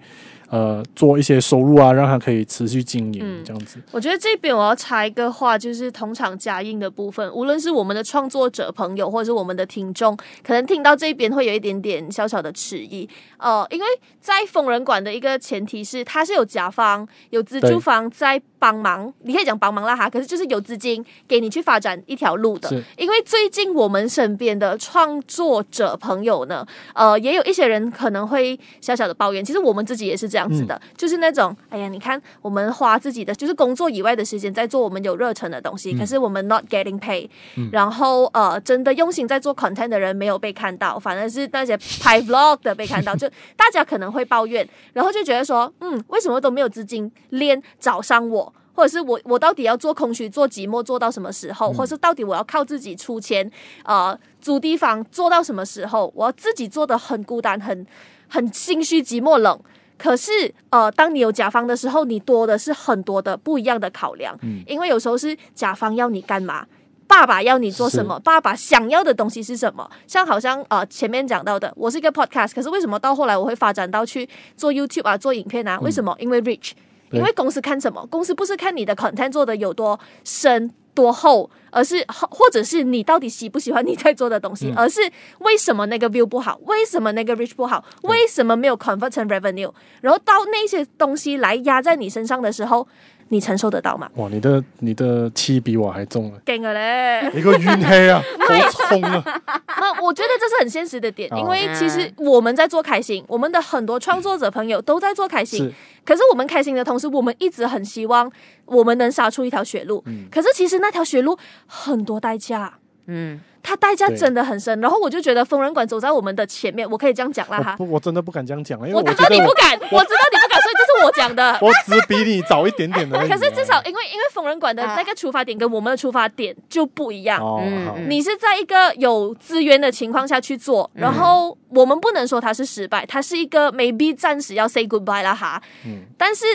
S3: 呃，做一些收入啊，让他可以持续经营，嗯、这样子。
S2: 我觉得这边我要插一个话，就是同场加映的部分，无论是我们的创作者朋友，或者是我们的听众，可能听到这边会有一点点小小的迟疑。呃，因为在疯人馆的一个前提是，它是有甲方、有资助方在帮忙，你可以讲帮忙啦哈，可是就是有资金给你去发展一条路的。因为最近我们身边的创作者朋友呢，呃，也有一些人可能会小小的抱怨，其实我们自己也是。这样子的，嗯、就是那种，哎呀，你看，我们花自己的，就是工作以外的时间在做我们有热忱的东西，嗯、可是我们 not getting pay，、嗯、然后呃，真的用心在做 content 的人没有被看到，反而是那些拍 vlog 的被看到，就大家可能会抱怨，然后就觉得说，嗯，为什么都没有资金链找上我？或者是我我到底要做空虚做寂寞做到什么时候？嗯、或者是到底我要靠自己出钱呃租地方做到什么时候？我要自己做的很孤单，很很心虚寂寞冷。可是，呃，当你有甲方的时候，你多的是很多的不一样的考量。嗯，因为有时候是甲方要你干嘛，爸爸要你做什么，爸爸想要的东西是什么。像好像呃前面讲到的，我是一个 podcast，可是为什么到后来我会发展到去做 YouTube 啊，做影片啊？为什么？嗯、因为 rich，因为公司看什么？公司不是看你的 content 做的有多深。多厚，而是或者是你到底喜不喜欢你在做的东西，嗯、而是为什么那个 view 不好，为什么那个 reach 不好，嗯、为什么没有 convert 成 revenue，然后到那些东西来压在你身上的时候。你承受得到吗？
S3: 哇，你的你的气比我还重了，
S2: 劲了嘞！
S3: 你个晕黑啊，好冲啊！
S2: 那我觉得这是很现实的点，因为其实我们在做开心，我们的很多创作者朋友都在做开心。可是我们开心的同时，我们一直很希望我们能杀出一条血路。嗯，可是其实那条血路很多代价。嗯。他代价真的很深，然后我就觉得疯人馆走在我们的前面，我可以这样讲啦哈。
S3: 我真的不敢这样讲，因为
S2: 我，我知道你不敢，我，我知道你不敢，所以这是我讲的。
S3: 我只比你早一点点的。
S2: 可是至少因为因为疯人馆的那个出发点跟我们的出发点就不一样。嗯，你是在一个有资源的情况下去做，然后我们不能说它是失败，它是一个 maybe 暂时要 say goodbye 啦哈。嗯。但是。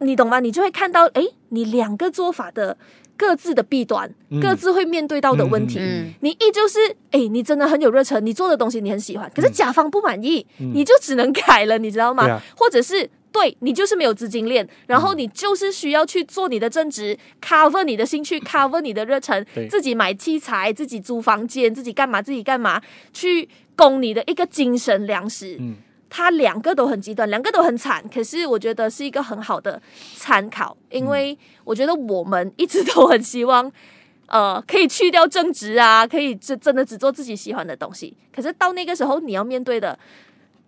S2: 你懂吗？你就会看到，哎，你两个做法的各自的弊端，嗯、各自会面对到的问题。嗯、你依旧是，诶，你真的很有热忱，你做的东西你很喜欢，可是甲方不满意，嗯、你就只能改了，你知道吗？嗯、或者是对你就是没有资金链，然后你就是需要去做你的正职，cover 你的兴趣，cover 你的热忱，自己买器材，自己租房间，自己干嘛，自己干嘛，去供你的一个精神粮食。嗯他两个都很极端，两个都很惨，可是我觉得是一个很好的参考，因为我觉得我们一直都很希望，呃，可以去掉正职啊，可以真真的只做自己喜欢的东西。可是到那个时候，你要面对的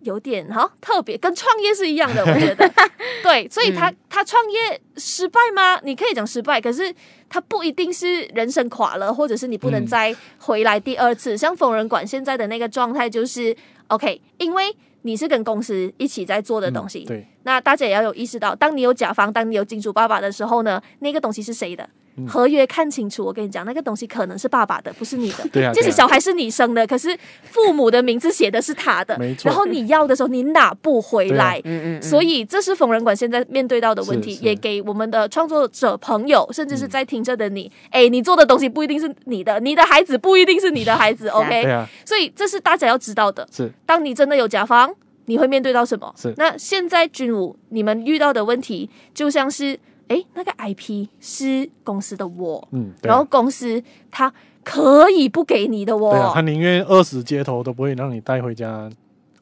S2: 有点哈特别，跟创业是一样的，我觉得 对。所以他他创业失败吗？你可以讲失败，可是他不一定是人生垮了，或者是你不能再回来第二次。嗯、像疯人馆现在的那个状态就是 OK，因为。你是跟公司一起在做的东西，
S3: 嗯、对。
S2: 那大家也要有意识到，当你有甲方，当你有金主爸爸的时候呢，那个东西是谁的？嗯、合约看清楚。我跟你讲，那个东西可能是爸爸的，不是你的。
S3: 对啊。
S2: 即使小孩是你生的，可是父母的名字写的是他的。没错。然后你要的时候，你拿不回来。嗯嗯、啊。所以这是疯人馆现在面对到的问题，也给我们的创作者朋友，甚至是在听着的你，哎、嗯，你做的东西不一定是你的，你的孩子不一定是你的孩子。OK。对啊。所以这是大家要知道的。是。当你真的有甲方。你会面对到什么？是那现在军武你们遇到的问题，就像是诶，那个 IP 是公司的我，嗯，啊、然后公司他可以不给你的哦，
S3: 对啊，他宁愿饿死街头都不会让你带回家。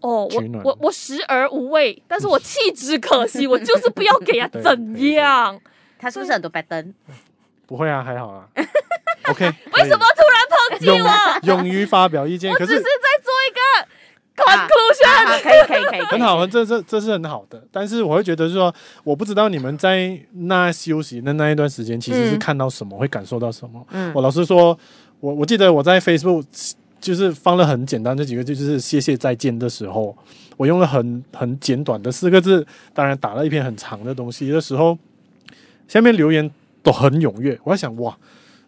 S2: 哦，我我我食而无味，但是我弃之可惜，我就是不要给他怎样？
S1: 他是不是很多白灯？
S3: 不会啊，还好啊。OK，
S2: 为什么突然抨击我？
S3: 勇于发表意见，
S2: 我只是在。
S1: Conclusion，、啊啊、可以可以可以，
S3: 很好，这这这是很好的。但是我会觉得，就说，我不知道你们在那休息的那一段时间，其实是看到什么，嗯、会感受到什么。嗯，我老实说，我我记得我在 Facebook 就是放了很简单这几个字，就是谢谢再见的时候，我用了很很简短的四个字，当然打了一篇很长的东西的时候，下面留言都很踊跃。我在想，哇。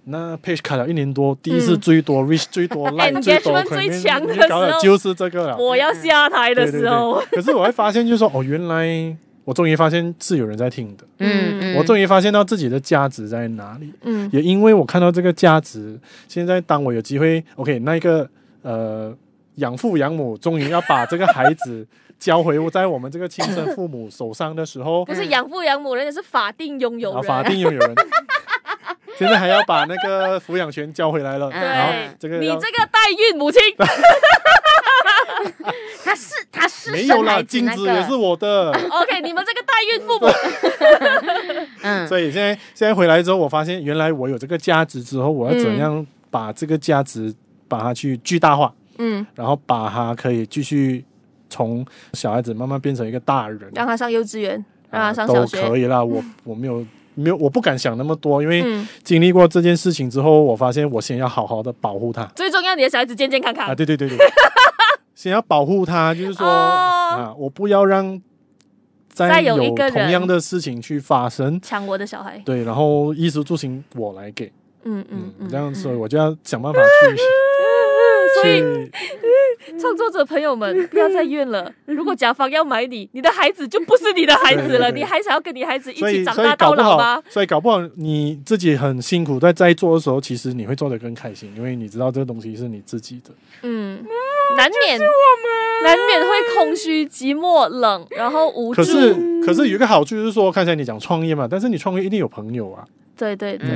S3: 那 page 开了一年多，第一次最多 reach 最多 like 最多，
S2: 最强的时候
S3: 就是这个了。
S2: 我要下台的时候，
S3: 可是我会发现，就是说，哦，原来我终于发现是有人在听的。嗯，我终于发现到自己的价值在哪里。嗯，也因为我看到这个价值，现在当我有机会，OK，那一个呃养父养母终于要把这个孩子 交回在我们这个亲生父母手上的时候，
S2: 不是养父养母，人家是法定拥有人，
S3: 法定拥有人。现在还要把那个抚养权交回来了，然后这个
S2: 你这个代孕母亲，
S1: 他是他是
S3: 没有啦，精子也是我的。
S2: OK，你们这个代孕父母，
S3: 嗯，所以现在现在回来之后，我发现原来我有这个价值之后，我要怎样把这个价值把它去巨大化，嗯，然后把它可以继续从小孩子慢慢变成一个大人，
S2: 让他上幼稚园，让他上小学。
S3: 都可以啦。我 我没有。没有，我不敢想那么多，因为经历过这件事情之后，我发现我先要好好的保护他。
S2: 最重要，你的小孩子健健康康啊！
S3: 对对对对，先要保护他，就是说、哦、啊，我不要让再有同样的事情去发生，
S2: 抢我的小孩。
S3: 对，然后衣食住行我来给，嗯嗯嗯，这样，所以我就要想办法去。嗯
S2: 所以，创作者朋友们不要再怨了。如果甲方要买你，你的孩子就不是你的孩子了。你还想要跟你孩子一起长大到老吗？
S3: 所以搞不好你自己很辛苦，在在做的时候，其实你会做的更开心，因为你知道这个东西是你自己的。
S2: 嗯，难免难免会空虚、寂寞、冷，然后无助。
S3: 可是，可是有一个好处就是说，看起来你讲创业嘛，但是你创业一定有朋友啊。
S2: 对对对，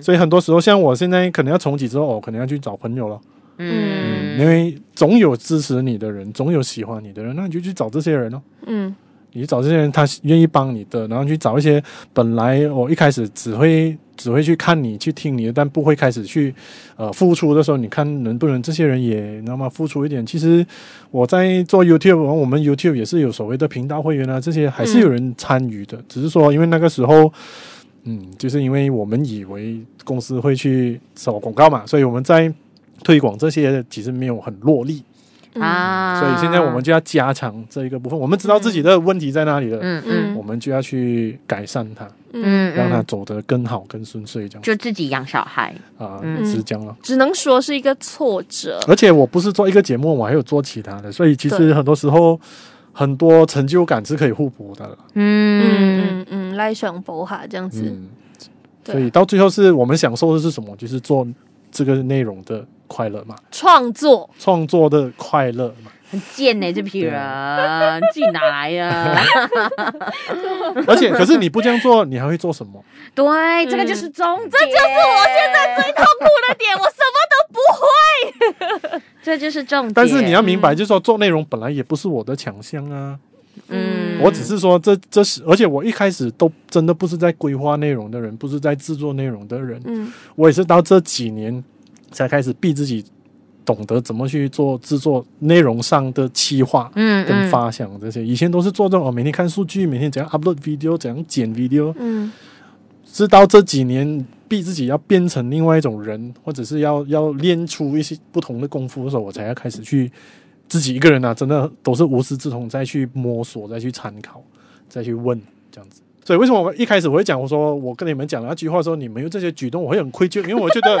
S3: 所以很多时候，像我现在可能要重启之后，我可能要去找朋友了。嗯，因为总有支持你的人，总有喜欢你的人，那你就去找这些人哦。嗯，你去找这些人，他愿意帮你的，然后去找一些本来我一开始只会只会去看你、去听你的，但不会开始去呃付出的时候，你看能不能这些人也那么付出一点？其实我在做 YouTube，我们 YouTube 也是有所谓的频道会员啊，这些还是有人参与的，嗯、只是说因为那个时候，嗯，就是因为我们以为公司会去收广告嘛，所以我们在。推广这些其实没有很落力啊，所以现在我们就要加强这一个部分。我们知道自己的问题在哪里了，嗯嗯，我们就要去改善它，嗯，让它走得更好、更顺遂，这样。
S1: 就自己养小孩
S3: 啊，是这样了。
S2: 只能说是一个挫折。
S3: 而且我不是做一个节目，我还有做其他的，所以其实很多时候很多成就感是可以互补的。
S2: 嗯嗯嗯。来上补哈这样子。
S3: 嗯，所以到最后是我们享受的是什么？就是做这个内容的快乐嘛，
S2: 创作
S3: 创作的快乐嘛。
S1: 很贱呢、欸，这批人自己哪来呀？
S3: 而且，可是你不这样做，你还会做什么？
S1: 对，嗯、这个就是重点，
S2: 这就是我现在最痛苦的点，我什么都不会。
S1: 这就是重点。
S3: 但是你要明白，就是说做内容本来也不是我的强项啊。
S1: 嗯，
S3: 我只是说这这是，而且我一开始都真的不是在规划内容的人，不是在制作内容的人。嗯，我也是到这几年才开始逼自己。懂得怎么去做制作内容上的企划，嗯，跟发想这些，以前都是做这种，每天看数据，每天怎样 upload video，怎样剪 video，嗯，直到这几年逼自己要变成另外一种人，或者是要要练出一些不同的功夫的时候，我才要开始去自己一个人啊，真的都是无师自通，再去摸索，再去参考，再去问这样子。所以为什么我一开始我会讲，我说我跟你们讲了那句话，说你们有这些举动，我会很愧疚，因为我觉得。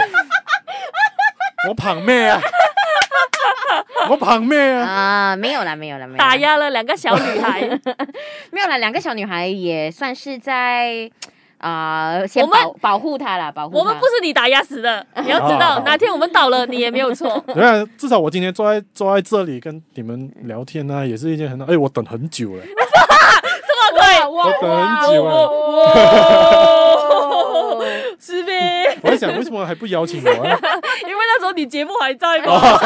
S3: 我捧咩啊！我捧咩啊！
S1: 啊，没有啦，没有啦，没有
S2: 打压了两个小女孩，
S1: 没有啦，两个小女孩也算是在啊，先保保护她啦，保护。
S2: 我们不是你打压死的，你要知道，哪天我们倒了，你也没有错。
S3: 对啊，至少我今天坐在坐在这里跟你们聊天呢，也是一件很好。哎，我等很久了，
S2: 这么快？
S3: 我等很久了，
S2: 是呗。
S3: 我在想，为什么还不邀请我啊？
S2: 因为那时候你节目还在吗？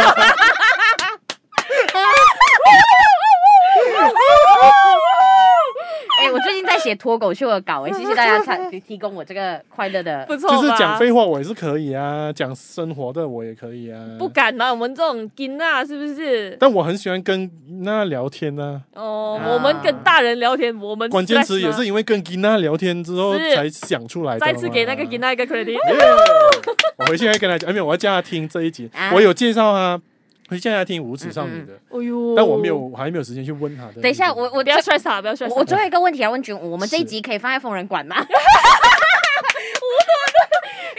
S1: 哎，我最近在写脱口秀的稿，哎，谢谢大家提 提供我这个快乐的，
S2: 不错。
S3: 就是讲废话我也是可以啊，讲生活的我也可以啊。
S2: 不敢嘛，我们这种金娜是不是？
S3: 但我很喜欢跟那聊天呢。
S2: 哦，我们跟大人聊天，我们
S3: 关键词也是因为跟金娜聊天之后才想出来的。
S2: 再次给那个金娜一个 credit。
S3: 我回去还跟他讲，没有，我要叫他听这一集，我有介绍啊。会叫他听无耻少女的，哎呦！但我没有，我还没有时间去问他的。
S1: 等一下，我我
S2: 不要摔傻，不要摔傻。
S1: 我最后一个问题要问君武，我们这一集可以放在疯人馆吗？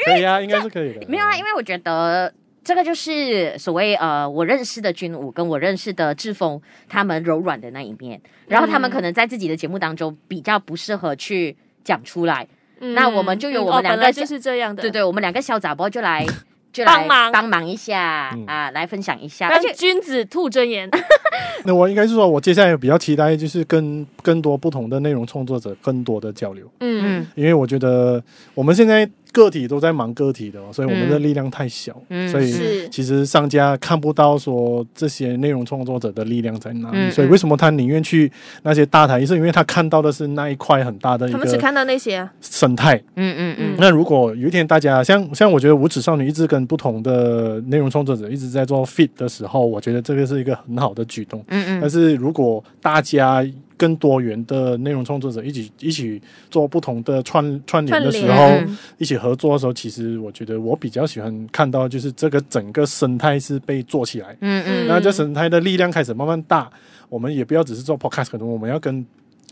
S3: 可以啊，应该是可以的。
S1: 没有啊，因为我觉得这个就是所谓呃，我认识的君武跟我认识的志峰他们柔软的那一面，然后他们可能在自己的节目当中比较不适合去讲出来。那我们就有我们两个
S2: 就是这样的，
S1: 对对，我们两个小杂包就来。就来帮忙帮忙一下、嗯、啊，来分享一下，
S2: 而且君子吐真言。
S3: 那我应该是说，我接下来比较期待就是跟更多不同的内容创作者更多的交流。嗯嗯，因为我觉得我们现在。个体都在忙个体的，所以我们的力量太小，嗯、所以其实商家看不到说这些内容创作者的力量在哪里。嗯、所以为什么他宁愿去那些大台？是因为他看到的是那一块很大的一个，他们
S2: 只看到那些
S3: 生态。
S1: 嗯嗯嗯。
S3: 那如果有一天大家像像我觉得无耻少女一直跟不同的内容创作者一直在做 fit 的时候，我觉得这个是一个很好的举动。嗯嗯。但是如果大家更多元的内容创作者一起一起做不同的串串联的时候，一起合作的时候，其实我觉得我比较喜欢看到就是这个整个生态是被做起来，嗯嗯，那这生态的力量开始慢慢大，我们也不要只是做 podcast，可能我们要跟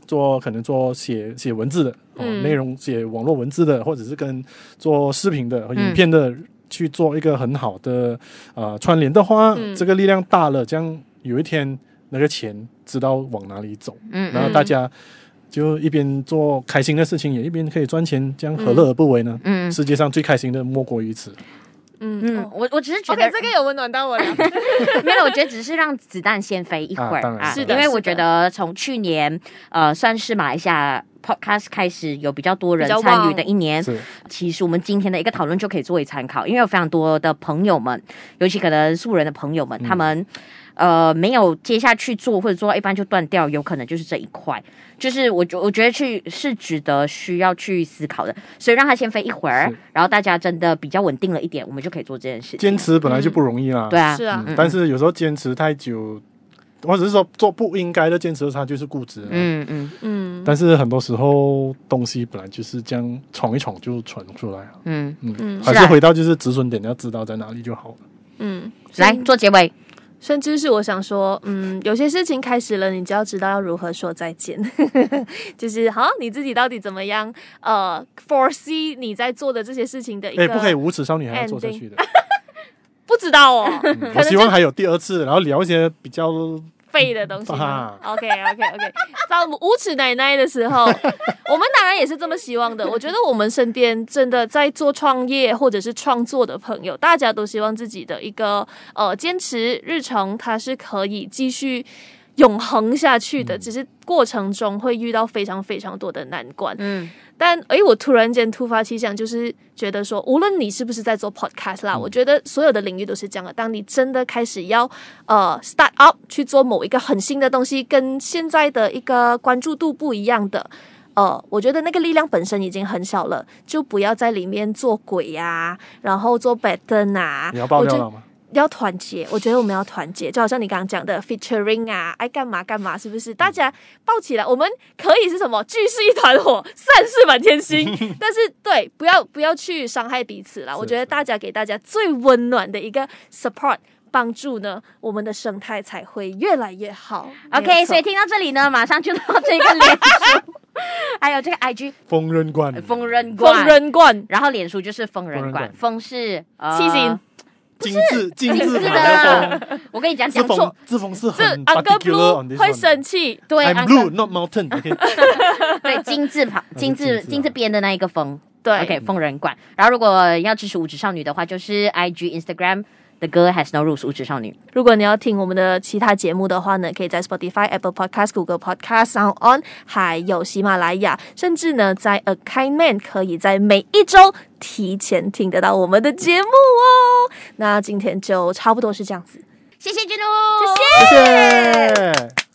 S3: 做可能做写写文字的，嗯，内容写网络文字的，或者是跟做视频的和影片的去做一个很好的呃串联。的话，嗯、这个力量大了，这样有一天。那个钱知道往哪里走，嗯，然后大家就一边做开心的事情，也一边可以赚钱，这样何乐而不为呢？嗯，世界上最开心的莫过于此。
S1: 嗯嗯，我我只是觉得
S2: okay, 这个有温暖到我了，
S1: 没有，我觉得只是让子弹先飞一会儿啊，是的，因为我觉得从去年呃算是马来西亚 podcast 开始有比较多人参与的一年，其实我们今天的一个讨论就可以作为参考，因为有非常多的朋友们，尤其可能素人的朋友们，他们。呃，没有接下去做，或者做到一半就断掉，有可能就是这一块，就是我觉我觉得去是值得需要去思考的，所以让它先飞一会儿，然后大家真的比较稳定了一点，我们就可以做这件事情。
S3: 坚持本来就不容易啦，
S1: 对啊，
S2: 是啊，
S3: 但是有时候坚持太久，或者是说做不应该的坚持，他就是固执。嗯嗯嗯。但是很多时候东西本来就是这样闯一闯就闯出来了。嗯嗯嗯，还是回到就是止损点，要知道在哪里就好了。
S1: 嗯，来做结尾。
S2: 甚至是我想说，嗯，有些事情开始了，你就要知道要如何说再见。就是好，你自己到底怎么样？呃，foresee 你在做的这些事情的一个，哎，
S3: 不可以无耻少女还要做下去的。
S2: 不知道哦，
S3: 我希望还有第二次，然后聊一些比较
S2: 废的东西吗？OK OK OK，到无耻奶奶的时候，我们当然也是这么希望的。我觉得我们身边真的在做创业或者是创作的朋友，大家都希望自己的一个呃坚持日程，它是可以继续。永恒下去的，只是过程中会遇到非常非常多的难关。嗯，但诶，我突然间突发奇想，就是觉得说，无论你是不是在做 podcast 啦，嗯、我觉得所有的领域都是这样的。当你真的开始要呃 start up 去做某一个很新的东西，跟现在的一个关注度不一样的，呃，我觉得那个力量本身已经很小了，就不要在里面做鬼呀、啊，然后做 pattern 啊。
S3: 你要爆料了吗？
S2: 要团结，我觉得我们要团结，就好像你刚刚讲的 featuring 啊，爱干嘛干嘛，是不是？大家抱起来，我们可以是什么？聚是一团火，散是满天星。但是对，不要不要去伤害彼此啦。我觉得大家给大家最温暖的一个 support 帮助呢，我们的生态才会越来越好。
S1: OK，所以听到这里呢，马上就到这个脸书，还有这个 IG
S3: 疯人馆，
S1: 疯人馆，
S2: 疯人馆，
S1: 然后脸书就是疯人馆，疯是
S2: 七星。
S3: 精致精致的，
S1: 我跟你讲，讲错，
S3: 志峰是很
S2: blue 会生气，
S1: 对
S3: ，I'm blue not mountain，
S1: 对，金字旁，金字金字边的那一个风，对，OK，疯人馆。然后如果要支持五指少女的话，就是 IG Instagram。The girl has no rules，无指少女。
S2: 如果你要听我们的其他节目的话呢，可以在 Spotify、Apple Podcast、Google Podcast、Sound On，还有喜马拉雅，甚至呢，在 A Kind Man 可以在每一周提前听得到我们的节目哦。那今天就差不多是这样子，
S1: 谢谢君如，
S2: 谢谢。谢谢